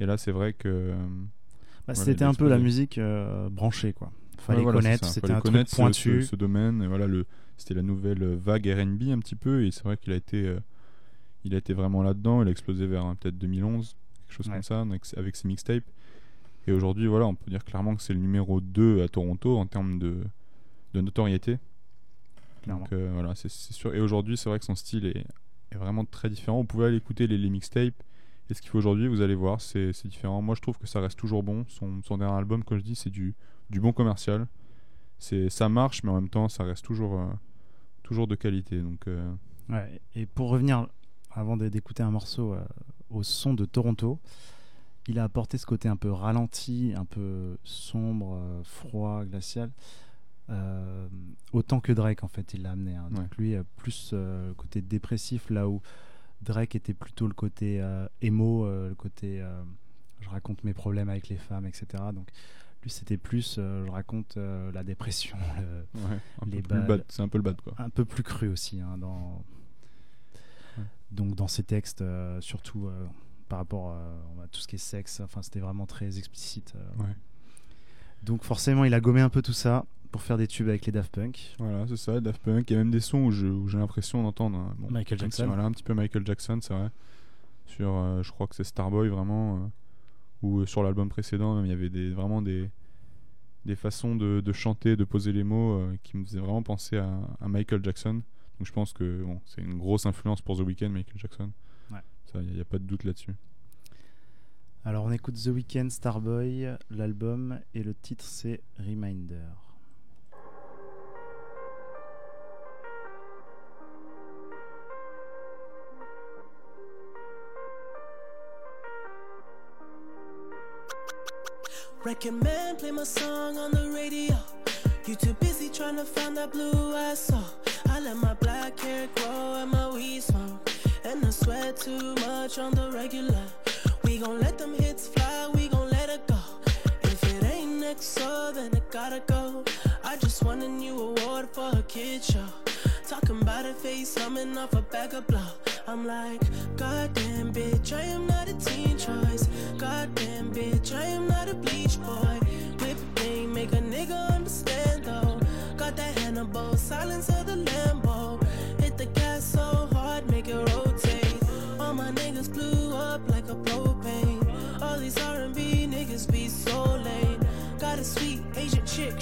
Et là, c'est vrai que Bah, c'était un peu la musique euh, branchée, quoi. Fallait Ouais, voilà, connaître, c'était un connaître pointu. Ce, ce domaine. Et voilà, le, c'était la nouvelle vague R&B un petit peu. Et c'est vrai qu'il a été, euh, il a été vraiment là-dedans. Il a explosé vers hein, peut-être 2011, quelque chose Ouais. comme ça, avec, avec ses mixtapes. Et aujourd'hui, voilà, on peut dire clairement que c'est le numéro 2 à Toronto en termes de, de notoriété. Clairement. Donc euh, voilà, c'est sûr. Et aujourd'hui, c'est vrai que son style est, est vraiment très différent. Vous pouvez aller écouter les, les mixtapes. Et ce qu'il faut aujourd'hui, vous allez voir, c'est différent. Moi, je trouve que ça reste toujours bon. Son, son dernier album, comme je dis, c'est du, du bon commercial. Ça marche, mais en même temps, ça reste toujours, euh, toujours de qualité. Donc, euh, Ouais, et pour revenir, avant d'écouter un morceau euh, au son de Toronto, il a apporté ce côté un peu ralenti, un peu sombre, froid, glacial. autant que Drake, en fait, il l'a amené. hein. Donc lui, plus le côté dépressif, là où Drake était plutôt le côté euh, émo, euh, le côté euh, je raconte mes problèmes avec les femmes, etc. Donc lui, c'était plus euh, je raconte euh, la dépression, <laughs> le- Ouais, les bad, c'est un peu le bad, quoi. Un peu plus cru aussi hein, dans donc dans ses textes, euh, surtout euh, par rapport euh, à tout ce qui est sexe. Enfin, c'était vraiment très explicite. euh. Ouais. Donc forcément, il a gommé un peu tout ça pour faire des tubes avec les Daft Punk. Voilà, c'est ça, Daft Punk. Il y a même des sons où je- où j'ai l'impression d'entendre hein, bon, Michael un petit- Jackson. voilà, un petit peu Michael Jackson, c'est vrai. Sur, euh, je crois que c'est Starboy vraiment, euh, ou euh, sur l'album précédent, même, il y avait des, vraiment des, des façons de, de chanter, de poser les mots euh, qui me faisaient vraiment penser à, à Michael Jackson. Donc je pense que bon, c'est une grosse influence pour The Weeknd, Michael Jackson. Ouais. Ça, il n'y a, pas de doute là-dessus. Alors on écoute The Weeknd, Starboy, l'album et le titre c'est Reminder. Record man, play my song on the radio. You too busy trying to find that blue I saw. I let my black hair grow and my weed smoke. And I sweat too much on the regular. We gon' let them hits fly, we gon' let it go. If it ain't next, so then it gotta go. I just won a new award for a kid show. Talking about a face, humming off a bag of blow. I'm like, bitch, I am not a teen choice. Goddamn bitch, I am not a bleach boy. Whip thing, make a nigga understand though. Got that Hannibal, silence of the Lambo. Hit the gas so hard, make it rotate. All my niggas blew up like a propane. All these R&B niggas be so lame. Got a sweet Asian chick,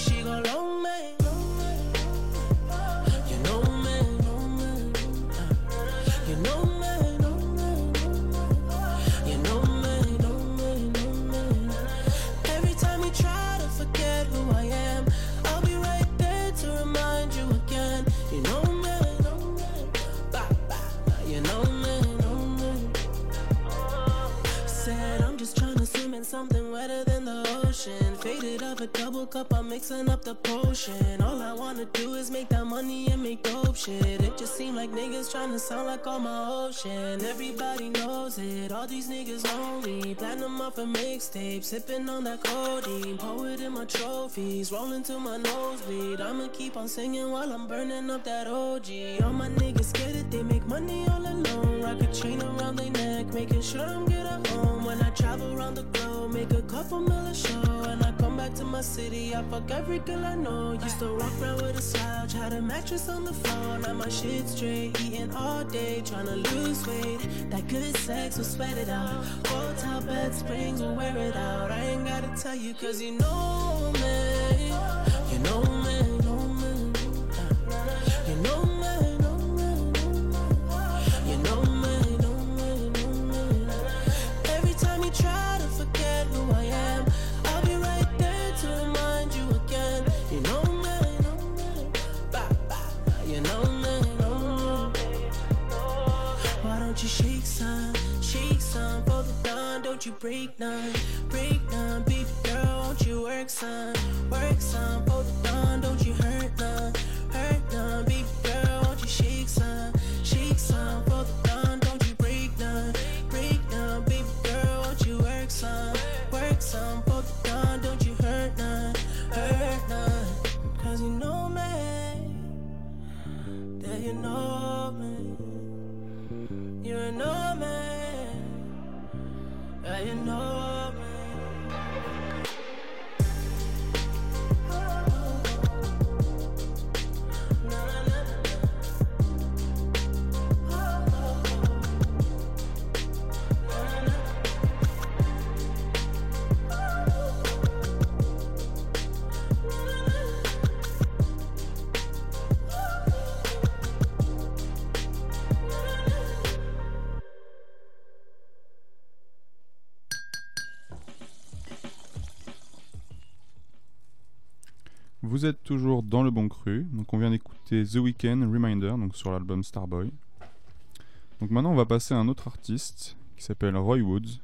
Off a double cup, I'm mixing up the potion. All I wanna do is make that money and make dope shit. It just seem like niggas trying to sound like all my ocean. Everybody knows it, all these niggas lonely. Platinum off a mixtape, sipping on that codeine. Poet in my trophies, rolling to my nosebleed. I'ma keep on singing while I'm burning up that OG. All my niggas scared that they make money all alone. Rock a chain around their neck, making sure I'm good at home. When I travel around the globe, make a couple mil a show. And I come back to my city, I fuck every girl I know. Used to walk around with a slouch, had a mattress on the floor. Now my shit straight, eating all day, trying to lose weight. That good sex will sweat it out. Hotel bed springs will wear it out. I ain't gotta tell you, cause you know me. You know me, Vous êtes toujours dans le bon cru. Donc on vient d'écouter The Weeknd Reminder donc sur l'album Starboy. Donc maintenant on va passer à un autre artiste qui s'appelle Roy Woods.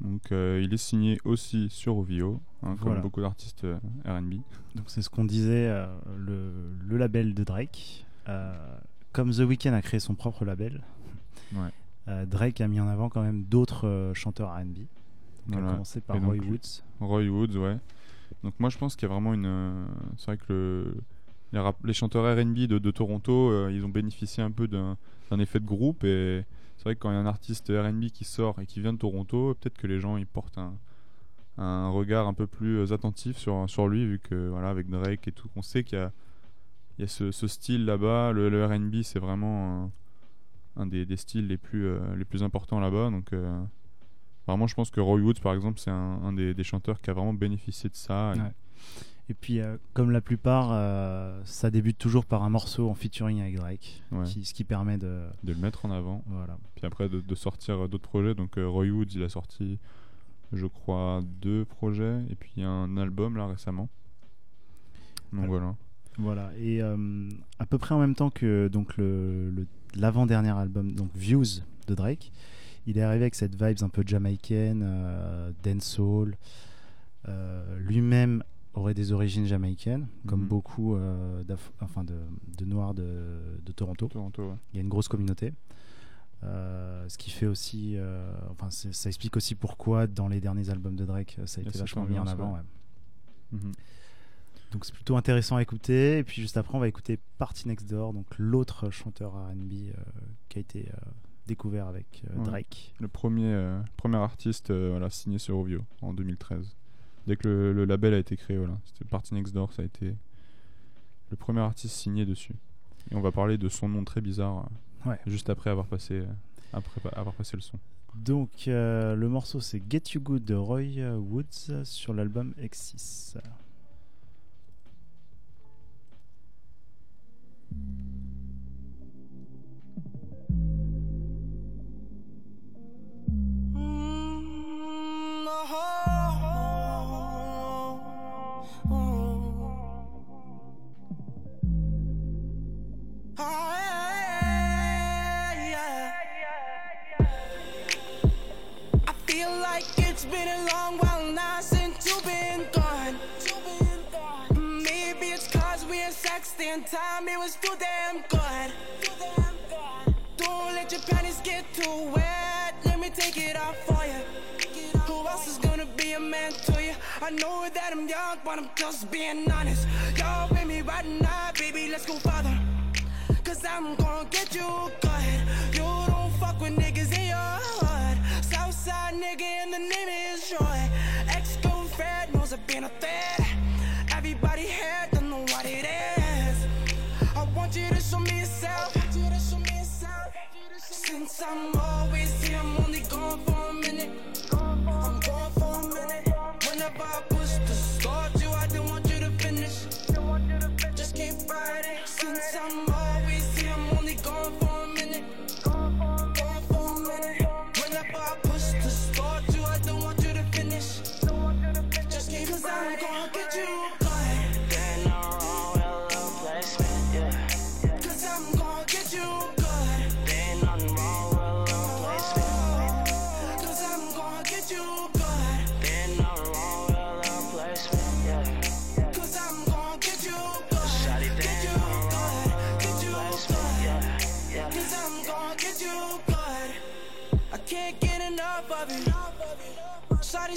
Donc euh, il est signé aussi sur OVO, hein, comme Voilà. beaucoup d'artistes euh, R&B. Donc c'est ce qu'on disait, euh, le, le label de Drake. Comme The Weeknd a créé son propre label, <laughs> Ouais. Drake a mis en avant quand même d'autres chanteurs R&B. Voilà. a commencé par Roy Woods. Roy Woods, ouais. Donc moi je pense qu'il y a vraiment une... euh, c'est vrai que le- les, rap- les chanteurs R&B de, Toronto, euh, ils ont bénéficié un peu d'un effet de groupe et c'est vrai que quand il y a un artiste R&B qui sort et qui vient de Toronto, peut-être que les gens ils portent un, regard un peu plus euh, attentif sur, lui vu que voilà avec Drake et tout, on sait qu'il y a, ce, style là-bas, le, R&B c'est vraiment un, des, styles les plus, importants là-bas. Donc... Vraiment, je pense que Roy Woods, par exemple, c'est un, un des, des chanteurs qui a vraiment bénéficié de ça. Et- Ouais. Et puis, euh, comme la plupart, euh, ça débute toujours par un morceau en featuring avec Drake, Ouais. qui- ce qui permet de. de le mettre en avant. Voilà. Puis après, de, de sortir euh, d'autres projets. Donc, euh, Roy Woods, il a sorti, je crois, deux projets. Et puis, un album, là, récemment. Donc, voilà. Voilà. Et à peu près en même temps que donc le- l'avant-dernier album, donc Views de Drake, il est arrivé avec cette vibes un peu jamaïcaine, euh, dancehall. Euh, Lui-même aurait des origines jamaïcaines, comme Mhm. beaucoup euh, enfin de, de noirs de, de Toronto. Toronto, ouais. Il y a une grosse communauté. Euh, ce qui fait aussi, euh, enfin, ça explique aussi pourquoi dans les derniers albums de Drake, ça a été vachement mis en avant. ouais. Mhm. Donc c'est plutôt intéressant à écouter. Et puis juste après, on va écouter Party Next Door, donc l'autre chanteur R&B euh, qui a été euh, découvert avec euh, Ouais. Drake. Le premier, euh, premier artiste euh, voilà, signé sur Ovio en 2013. Dès que le, le label a été créé, voilà. C'était Party Next Door, ça a été le premier artiste signé dessus. Et on va parler de son nom très bizarre Ouais. juste après avoir passé, après avoir passé le son. Donc le morceau c'est Get You Good de Roy Woods sur l'album X6. I feel like it's been a long while now since you've been gone. Maybe it's cause we had sex the time it was too damn good. Don't let your panties get too wet. Let me take it off for you. Who else is gonna be a man to you? I know that I'm young, but I'm just being honest. Y'all with me right now, baby, let's go farther. Cause I'm gonna get you good. You don't fuck with niggas in your hood. Southside nigga and the name is Roy. Ex girlfriend knows I've been a threat. Everybody here don't know what it is. I want you to show me yourself. Since I'm always here, I'm only gone for a minute.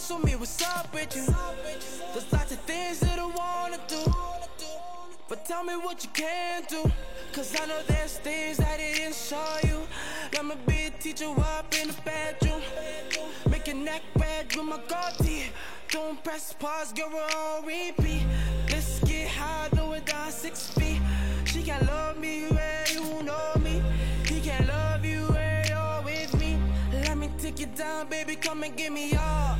Shawty show me what's up with you. There's lots of things that I wanna do. But tell me what you can do. Cause I know there's things that I didn't show you. I'ma be a teacher up in the bedroom. Make your neck red with my goatee. Don't press pause, girl, we're on repeat. Let's get high, do it down six feet. She can't love me where you know me. He can't love you where you're with me. Let me take you down, baby, come and give me all.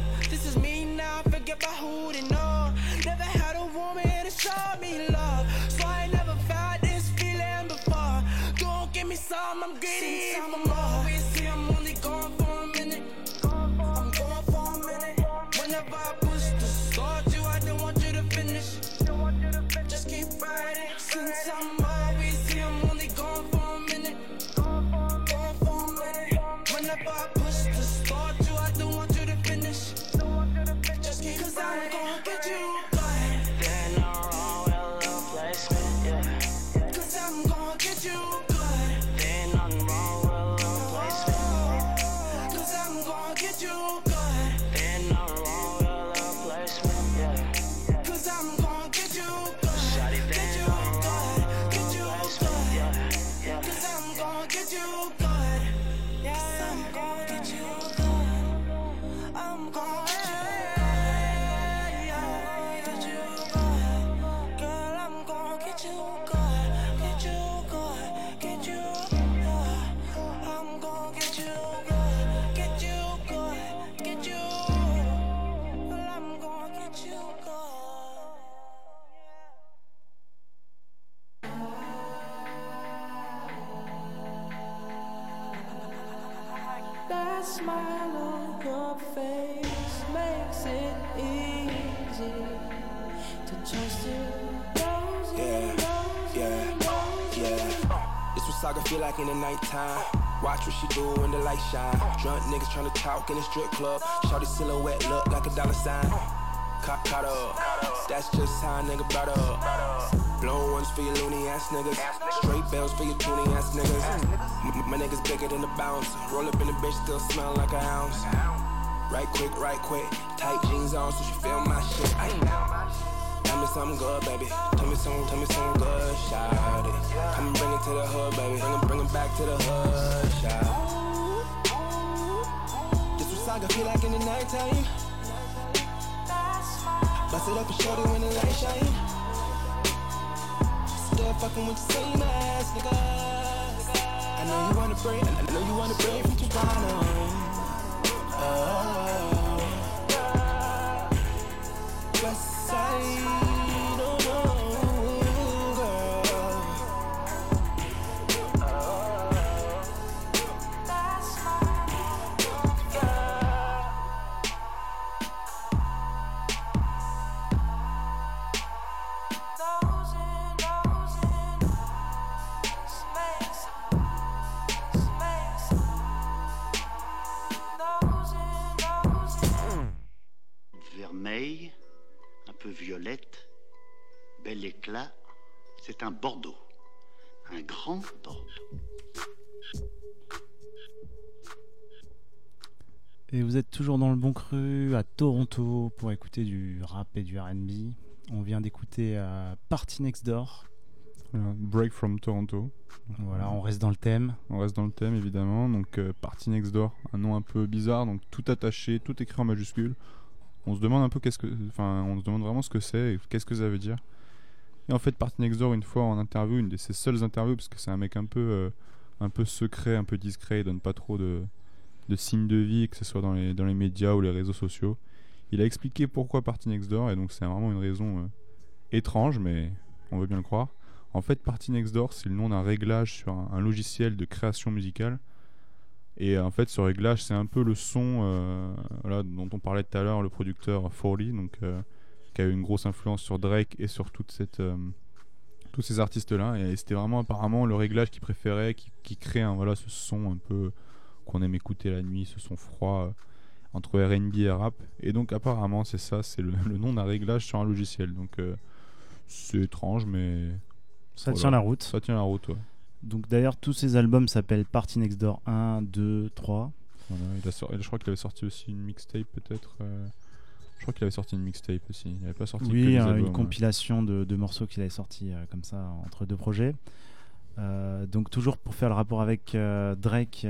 In the nighttime. Watch what she do when the light shine. Drunk niggas tryna talk in the strip club. Shawty silhouette look like a dollar sign. Caught, caught up. That's just how a nigga brought up. Blown ones for your loony ass niggas. Straight bells for your toony ass niggas. My niggas bigger than a bounce. Roll up in the bitch, still smell like a ounce. Right quick, right quick. Tight jeans on, so she feel my shit. Tell me something good, baby. Tell me something, tell me something good, shout it. Come and bring it to the hood, baby. Bring it, bring it back to the hood, shout it. This what saga feel like in the nighttime. Bust it up and shorty when the light shine. Still fucking with the same ass, nigga. I know you wanna break, I know you wanna break from Toronto. Oh. West side, un Bordeaux. Un grand Bordeaux. Et vous êtes toujours dans le bon cru à Toronto pour écouter du rap et du RB. On vient d'écouter euh, Party Next Door. Voilà, Break from Toronto. Voilà, on reste dans le thème. On reste dans le thème évidemment. Donc euh, Party Next Door, un nom un peu bizarre, donc tout attaché, tout écrit en majuscule. On se demande un peu qu'est-ce que, enfin, on se demande vraiment ce que c'est et qu'est-ce que ça veut dire. Et en fait, Door, une fois en interview, une de ses seules interviews, parce que c'est un mec un peu, euh, secret, un peu discret, il donne pas trop de, signes de vie, que ce soit dans les, dans les médias ou les réseaux sociaux. Il a expliqué pourquoi Party Next Door, et donc c'est vraiment une raison euh, étrange, mais on veut bien le croire. En fait, Party Next Door, c'est le nom d'un réglage sur un, logiciel de création musicale. Et en fait, ce réglage, c'est un peu le son euh, dont on parlait tout à l'heure, le producteur Forley, donc qui a eu une grosse influence sur Drake et sur toute cette, euh, tous ces artistes-là. Et c'était vraiment apparemment le réglage qu'il préférait, qui, qui crée un, voilà, ce son un peu qu'on aime écouter la nuit, ce son froid euh, entre R&B et rap. Et donc apparemment, c'est ça, c'est le, <laughs> le nom d'un réglage sur un logiciel. Donc euh, c'est étrange, mais Ça Voilà. tient la route. ça tient la route. Ouais. Donc d'ailleurs, tous ces albums s'appellent Party Next Door 1, 2, 3. Voilà, il a sor- je crois qu'il avait sorti aussi une mixtape peut-être. euh, Je crois qu'il avait sorti une mixtape aussi. Il avait pas sorti que Oui, des albums, une ouais. compilation de, de morceaux qu'il avait sorti euh, comme ça entre deux projets. Euh, donc toujours pour faire le rapport avec euh, Drake,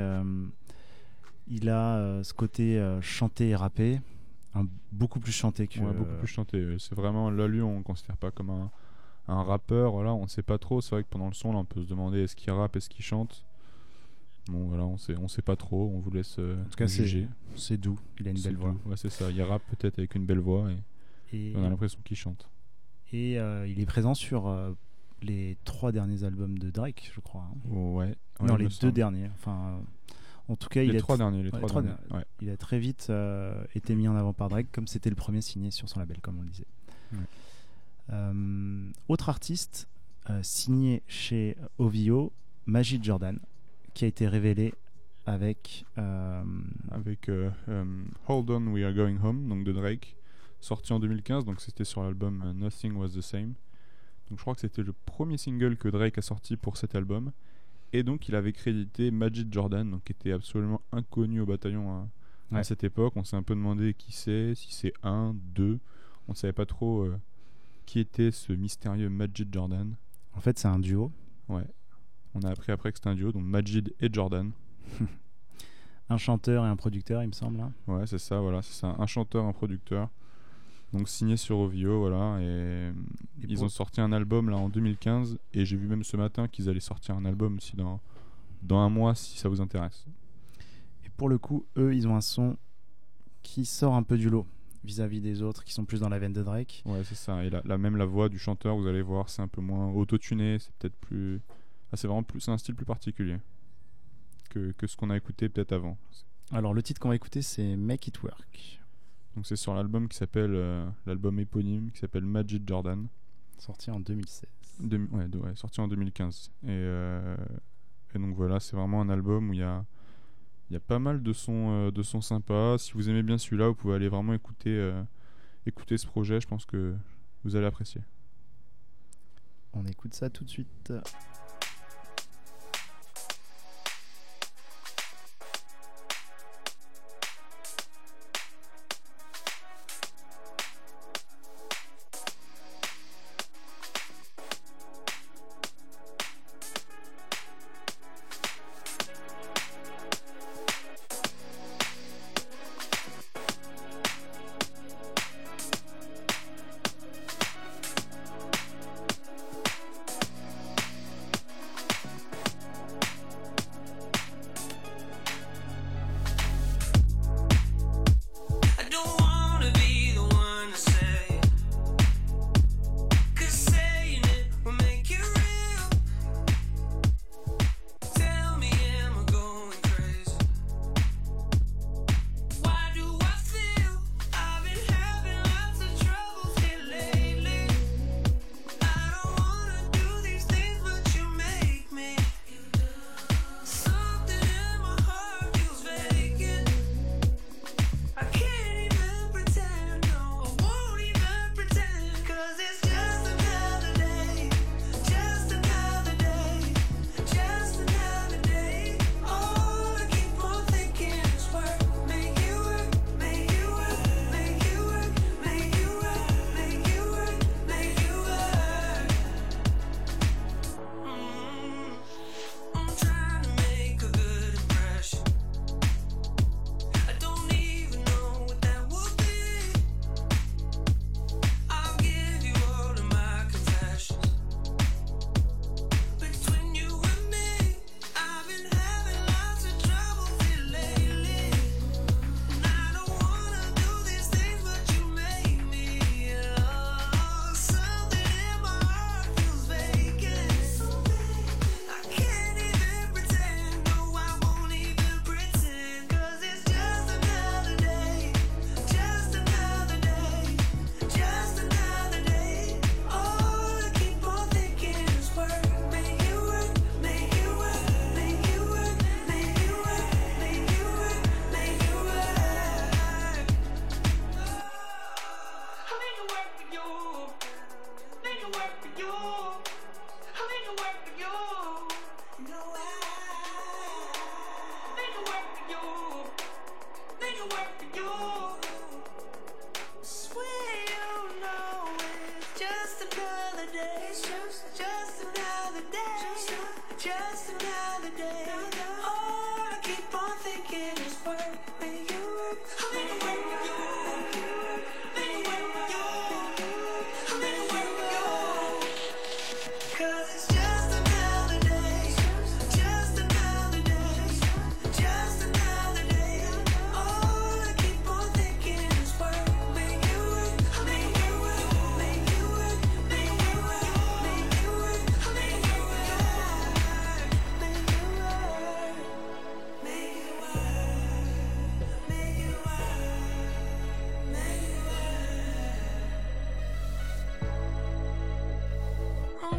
il a ce côté chanté et rappé, un- beaucoup plus chanté que. Ouais, beaucoup plus chanté. C'est vraiment là lui on le considère pas comme un, un rappeur. Voilà, on sait pas trop. C'est vrai que pendant le son là, on peut se demander est-ce qu'il rappe, est-ce qu'il chante. Bon voilà, on sait on sait pas trop. On vous laisse euh, En tout cas, c'est juger. c'est doux. Il a une belle voix. Ouais, c'est ça. Il rappe peut-être avec une belle voix et Et, on a l'impression qu'il chante. et, euh, il est présent sur euh, les trois derniers albums de Drake, je crois. hein. Ouais. non, ouais, il les deux semble. derniers. Enfin, euh, en tout cas, Les il trois est derniers. Les Ouais, trois trois derniers. derniers. Ouais. il a très vite été mis en avant par Drake, comme c'était le premier signé sur son label, comme on le disait. Autre artiste signé chez OVO, Majid Jordan, qui a été révélé avec euh, avec euh, euh, Hold On We Are Going Home donc de Drake sorti en 2015 donc c'était sur l'album Nothing Was the Same. Donc je crois que c'était le premier single que Drake a sorti pour cet album. Et donc il avait crédité Majid Jordan donc qui était absolument inconnu au bataillon à, à cette époque. On s'est un peu demandé qui c'est si c'est un deux. On savait pas trop euh, qui était ce mystérieux Majid Jordan. En fait, c'est un duo. ouais on a appris après que c'était un duo donc Majid et Jordan <laughs> Un chanteur et un producteur, il me semble. hein. Ouais, c'est ça, voilà, c'est ça. Un chanteur, un producteur. Donc signé sur Ovio, voilà. Et, ils ont sorti un album là en 2015. Et j'ai vu même ce matin qu'ils allaient sortir un album aussi dans, dans un mois si ça vous intéresse. Et pour le coup, eux, ils ont un son qui sort un peu du lot vis-à-vis des autres, qui sont plus dans la veine de Drake. Ouais, c'est ça. Et même la voix du chanteur, vous allez voir, c'est un peu moins autotuné. C'est peut-être plus. Ah, c'est vraiment plus un style plus particulier que, que ce qu'on a écouté peut-être avant. Alors le titre qu'on va écouter c'est Make It Work. Donc c'est sur l'album qui s'appelle euh, l'album éponyme qui s'appelle Magic Jordan. Sorti en 2016. De, ouais, ouais, sorti en 2015. Euh, et, donc voilà, c'est vraiment un album où il y a, y a pas mal de sons, euh, de sons sympas. Si vous aimez bien celui-là, vous pouvez aller vraiment écouter, écouter ce projet. Je pense que vous allez apprécier. On écoute ça tout de suite.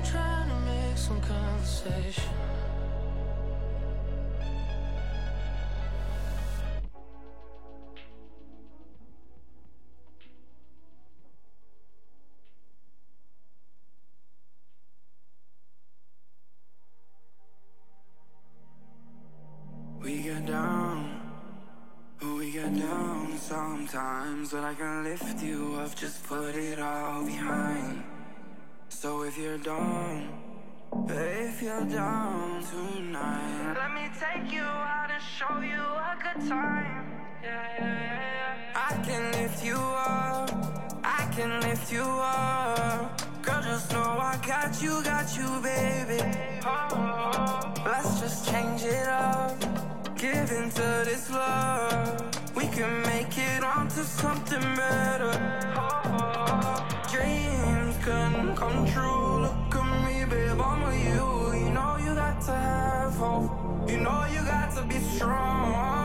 trying to make some conversation. We get down, we get down sometimes, but I can lift you up, just put it all behind. So if you're down, if you're down tonight, let me take you out and show you a good time. Yeah, yeah, yeah, I can lift you up, I can lift you up. Girl, just know I got you, got you, baby. Oh, let's just change it up, give into this love. We can make it onto something better. Oh, can control. Look at me, babe, I'm with you. You know you got to have hope. You know you got to be strong.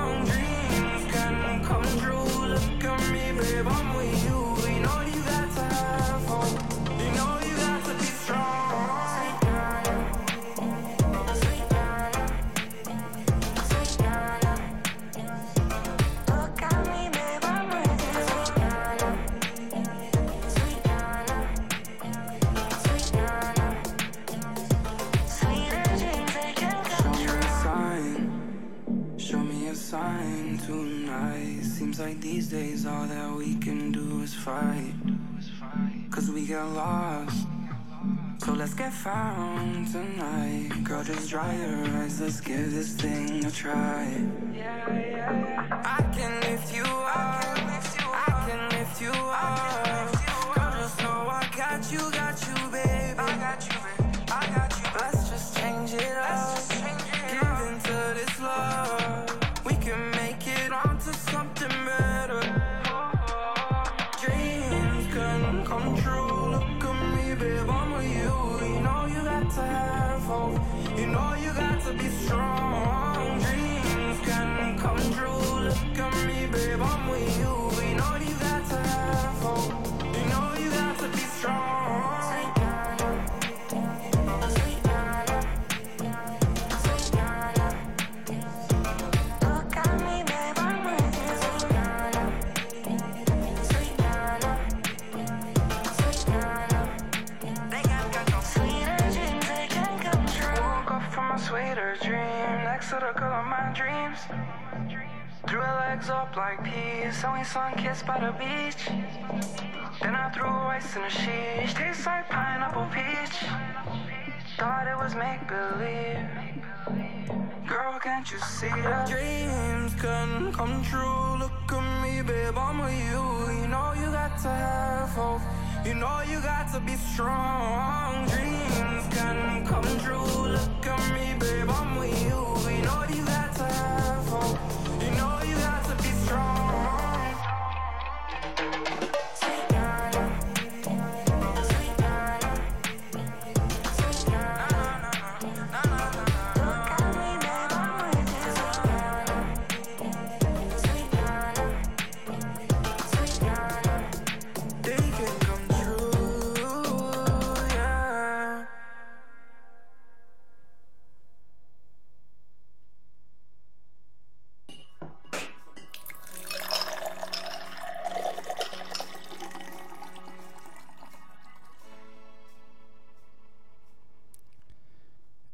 Like these days all that we can do is fight. Cause we get lost. So let's get found tonight. Girl, just dry your eyes. Let's give this thing a try. I can lift you up. I can lift you up. Up like peas, we sun kissed by the beach. Then I threw ice in the sheets, tastes like pineapple peach. Thought it was make believe. Girl, can't you see that dreams can come true? Look at me, babe, I'm with you. You know you got to have hope. You know you got to be strong. Dreams can come true. Look at me, babe, I'm with you. You know you got to have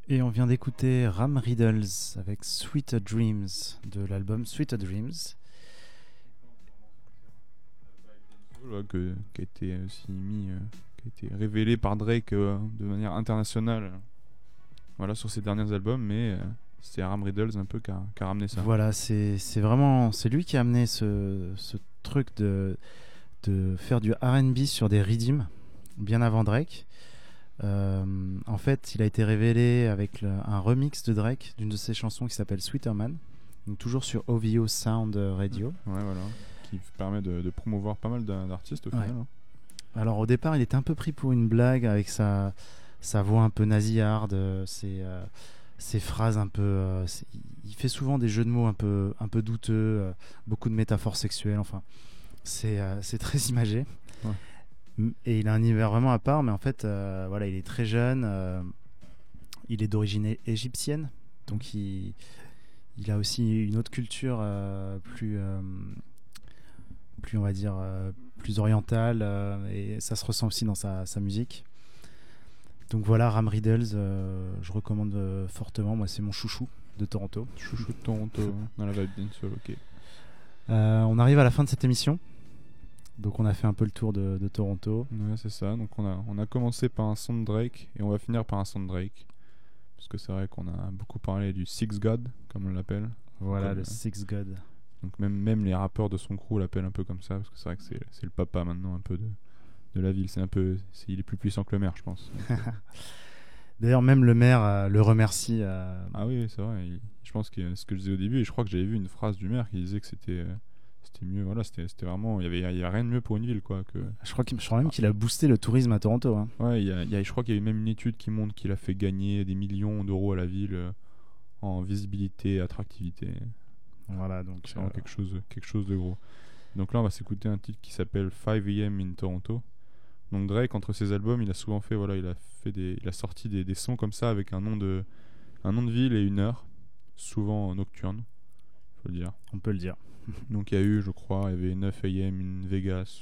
Et on vient d'écouter Ram Riddles avec Sweet Dreams de l'album Sweet Dreams. Voilà, que- qui a été aussi mis, euh, qui a été révélé par Drake euh, de manière internationale. Voilà, sur ses derniers albums, mais euh, c'est Aram Riddles un peu qui a, qui a ramené ça. Voilà, c'est vraiment c'est lui qui a amené ce, ce truc de, de faire du RB sur des rythms bien avant Drake. Euh, en fait, il a été révélé avec le- un remix de Drake d'une de ses chansons qui s'appelle Sweeterman, donc toujours sur OVO Sound Radio. Ouais, voilà. Qui permet de, de promouvoir pas mal d'artistes au Ouais. final. hein. Alors au départ, il était un peu pris pour une blague avec sa, sa voix un peu nasillarde, ses, euh, ses phrases un peu. euh, il fait souvent des jeux de mots un peu, un peu douteux, euh, beaucoup de métaphores sexuelles. Enfin, c'est c'est très imagé. Ouais. Et il a un univers vraiment à part, mais en fait, euh, voilà, il est très jeune. euh, il est d'origine égyptienne, donc il, il a aussi une autre culture euh, plus. plus on va dire plus orientale et ça se ressent aussi dans sa, sa musique donc voilà Ram Riddles je recommande fortement moi c'est mon chouchou de Toronto Chouchou de Toronto, <laughs> dans la vibe dancehall, ok. On arrive à la fin de cette émission donc on a fait un peu le tour de, de Toronto Ouais, c'est ça. Donc on a, on a commencé par un son de Drake et on va finir par un son de Drake. Parce que c'est vrai qu'on a beaucoup parlé du Six God, comme on l'appelle. voilà Comme, le euh, Six God Donc même, même les rappeurs de son crew l'appellent un peu comme ça, parce que c'est vrai que c'est, c'est le papa maintenant un peu de, de la ville. C'est un peu, c'est- il est plus puissant que le maire, je pense. <laughs> d'ailleurs même le maire euh, le remercie euh, ah oui, c'est vrai. il- je pense que ce que je disais au début, et je crois que j'avais vu une phrase du maire qui disait que c'était, euh, c'était mieux. Voilà, c'était, vraiment, il y avait, y avait rien de mieux pour une ville, quoi. Que je crois, qu'il- je crois même qu'il a boosté le tourisme à Toronto hein. ouais, il y a, y a- je crois qu'il y a eu même une étude qui montre qu'il a fait gagner des millions d'euros à la ville euh, en visibilité, attractivité. voilà donc C'est vraiment euh, quelque chose, quelque chose de gros. Donc là, on va s'écouter un titre qui s'appelle 5am in Toronto. Donc Drake, entre ses albums, il a souvent fait, voilà, il a fait des, il a sorti des, des sons comme ça avec un nom de, un nom de ville et une heure, souvent nocturne, faut le dire. on peut le dire <laughs> Donc il y a eu, je crois, il y avait 9am in Vegas.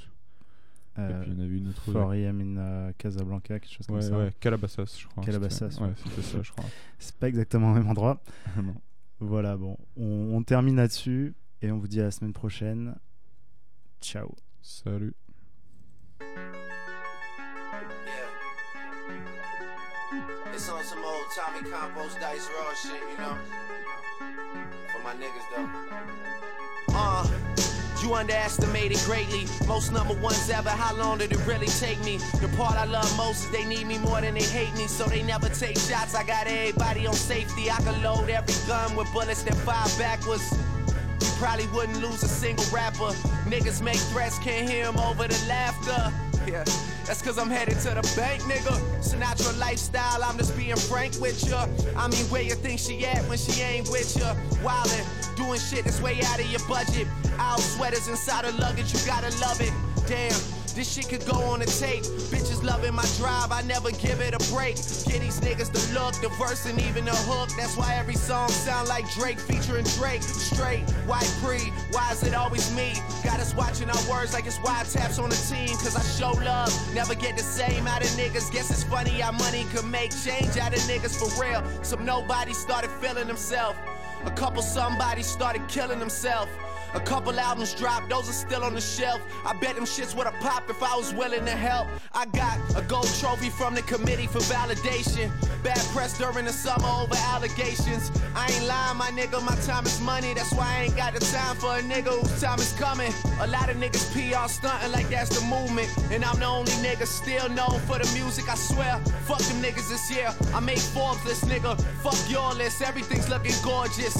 Euh, et puis il y en avait une autre. 4am in euh, Casablanca quelque chose comme Ouais, ça ouais, Calabasas, je crois. Calabasas. Ouais, c'était ça, je crois. <laughs> c'est pas exactement au même endroit <laughs> non. Voilà, bon, on, on termine là-dessus et on vous dit à la semaine prochaine. Ciao. Salut. It's on some old Tommy Compost Dice Raw shit, you know? For my niggas though. Uh, you underestimated greatly. Most number ones ever. How long did it really take me? The part I love most is they need me more than they hate me, so they never take shots. I got everybody on safety. I can load every gun with bullets that fire backwards. You probably wouldn't lose a single rapper. Niggas make threats, can't hear 'em over the laughter. Yeah, that's cause I'm headed to the bank, nigga. Sinatra lifestyle, I'm just being frank with ya. I mean, where you think she at when she ain't with ya? Wildin', doing shit that's way out of your budget. Owl sweaters inside her luggage, you gotta love it. Damn. This shit could go on a tape. Bitches loving my drive, I never give it a break. Get these niggas the look, the verse, and even the hook. That's why every song sound like Drake featuring Drake. Straight, white pre, why is it always me? Got us watching our words like it's wiretaps on the team. Cause I show love, never get the same out of niggas. Guess it's funny how money could make change out of niggas for real. Some nobody started feeling themselves. A couple somebody started killing themselves. A couple albums dropped, those are still on the shelf. I bet them shits would have popped if I was willing to help. I got a gold trophy from the committee for validation. Bad press during the summer over allegations. I ain't lying, my nigga, my time is money. That's why I ain't got the time for a nigga whose time is coming. A lot of niggas PR stunting like that's the movement. And I'm the only nigga still known for the music, I swear. Fuck them niggas this year. I made Forbes list, nigga. Fuck your list, everything's looking gorgeous.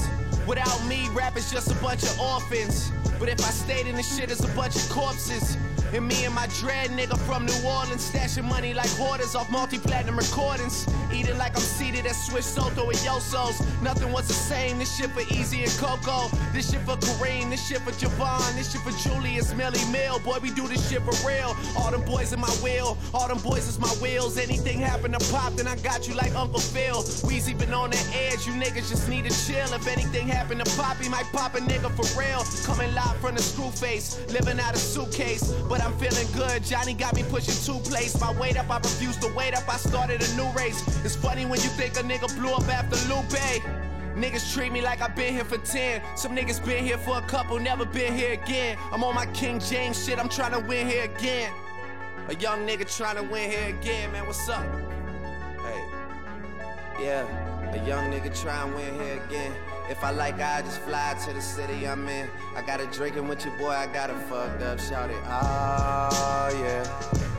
Without me, rap is just a bunch of orphans. But if I stayed in the shit, it's a bunch of corpses. And me and my dread nigga from New Orleans, stashing money like hoarders off multi-platinum recordings. Eating like I'm seated at Swiss Soto and Yosos. Nothing was the same. This shit for Easy and Coco. This shit for Kareem. This shit for Javon. This shit for Julius Millie Mill. Boy, we do this shit for real. All them boys in my wheel. All them boys is my wheels. Anything happen to pop, then I got you like Uncle Phil. Weezy been on the edge. You niggas just need to chill. If anything happen to pop, he might pop a nigga for real. Coming live from the screw face. Living out a suitcase. But I'm feeling good. Johnny got me pushing two plates. My weight up, I refuse to wait up. I started a new race. It's funny when you think a nigga blew up after Lupe. Niggas treat me like I've been here for 10. Some niggas been here for a couple, never been here again. I'm on my King James shit, I'm trying to win here again. A young nigga trying to win here again, man. What's up? Hey. Yeah, a young nigga trying to win here again. If I like, I just fly to the city I'm in. I got a drinking with your boy, I got a fucked up, shout it. Oh, yeah.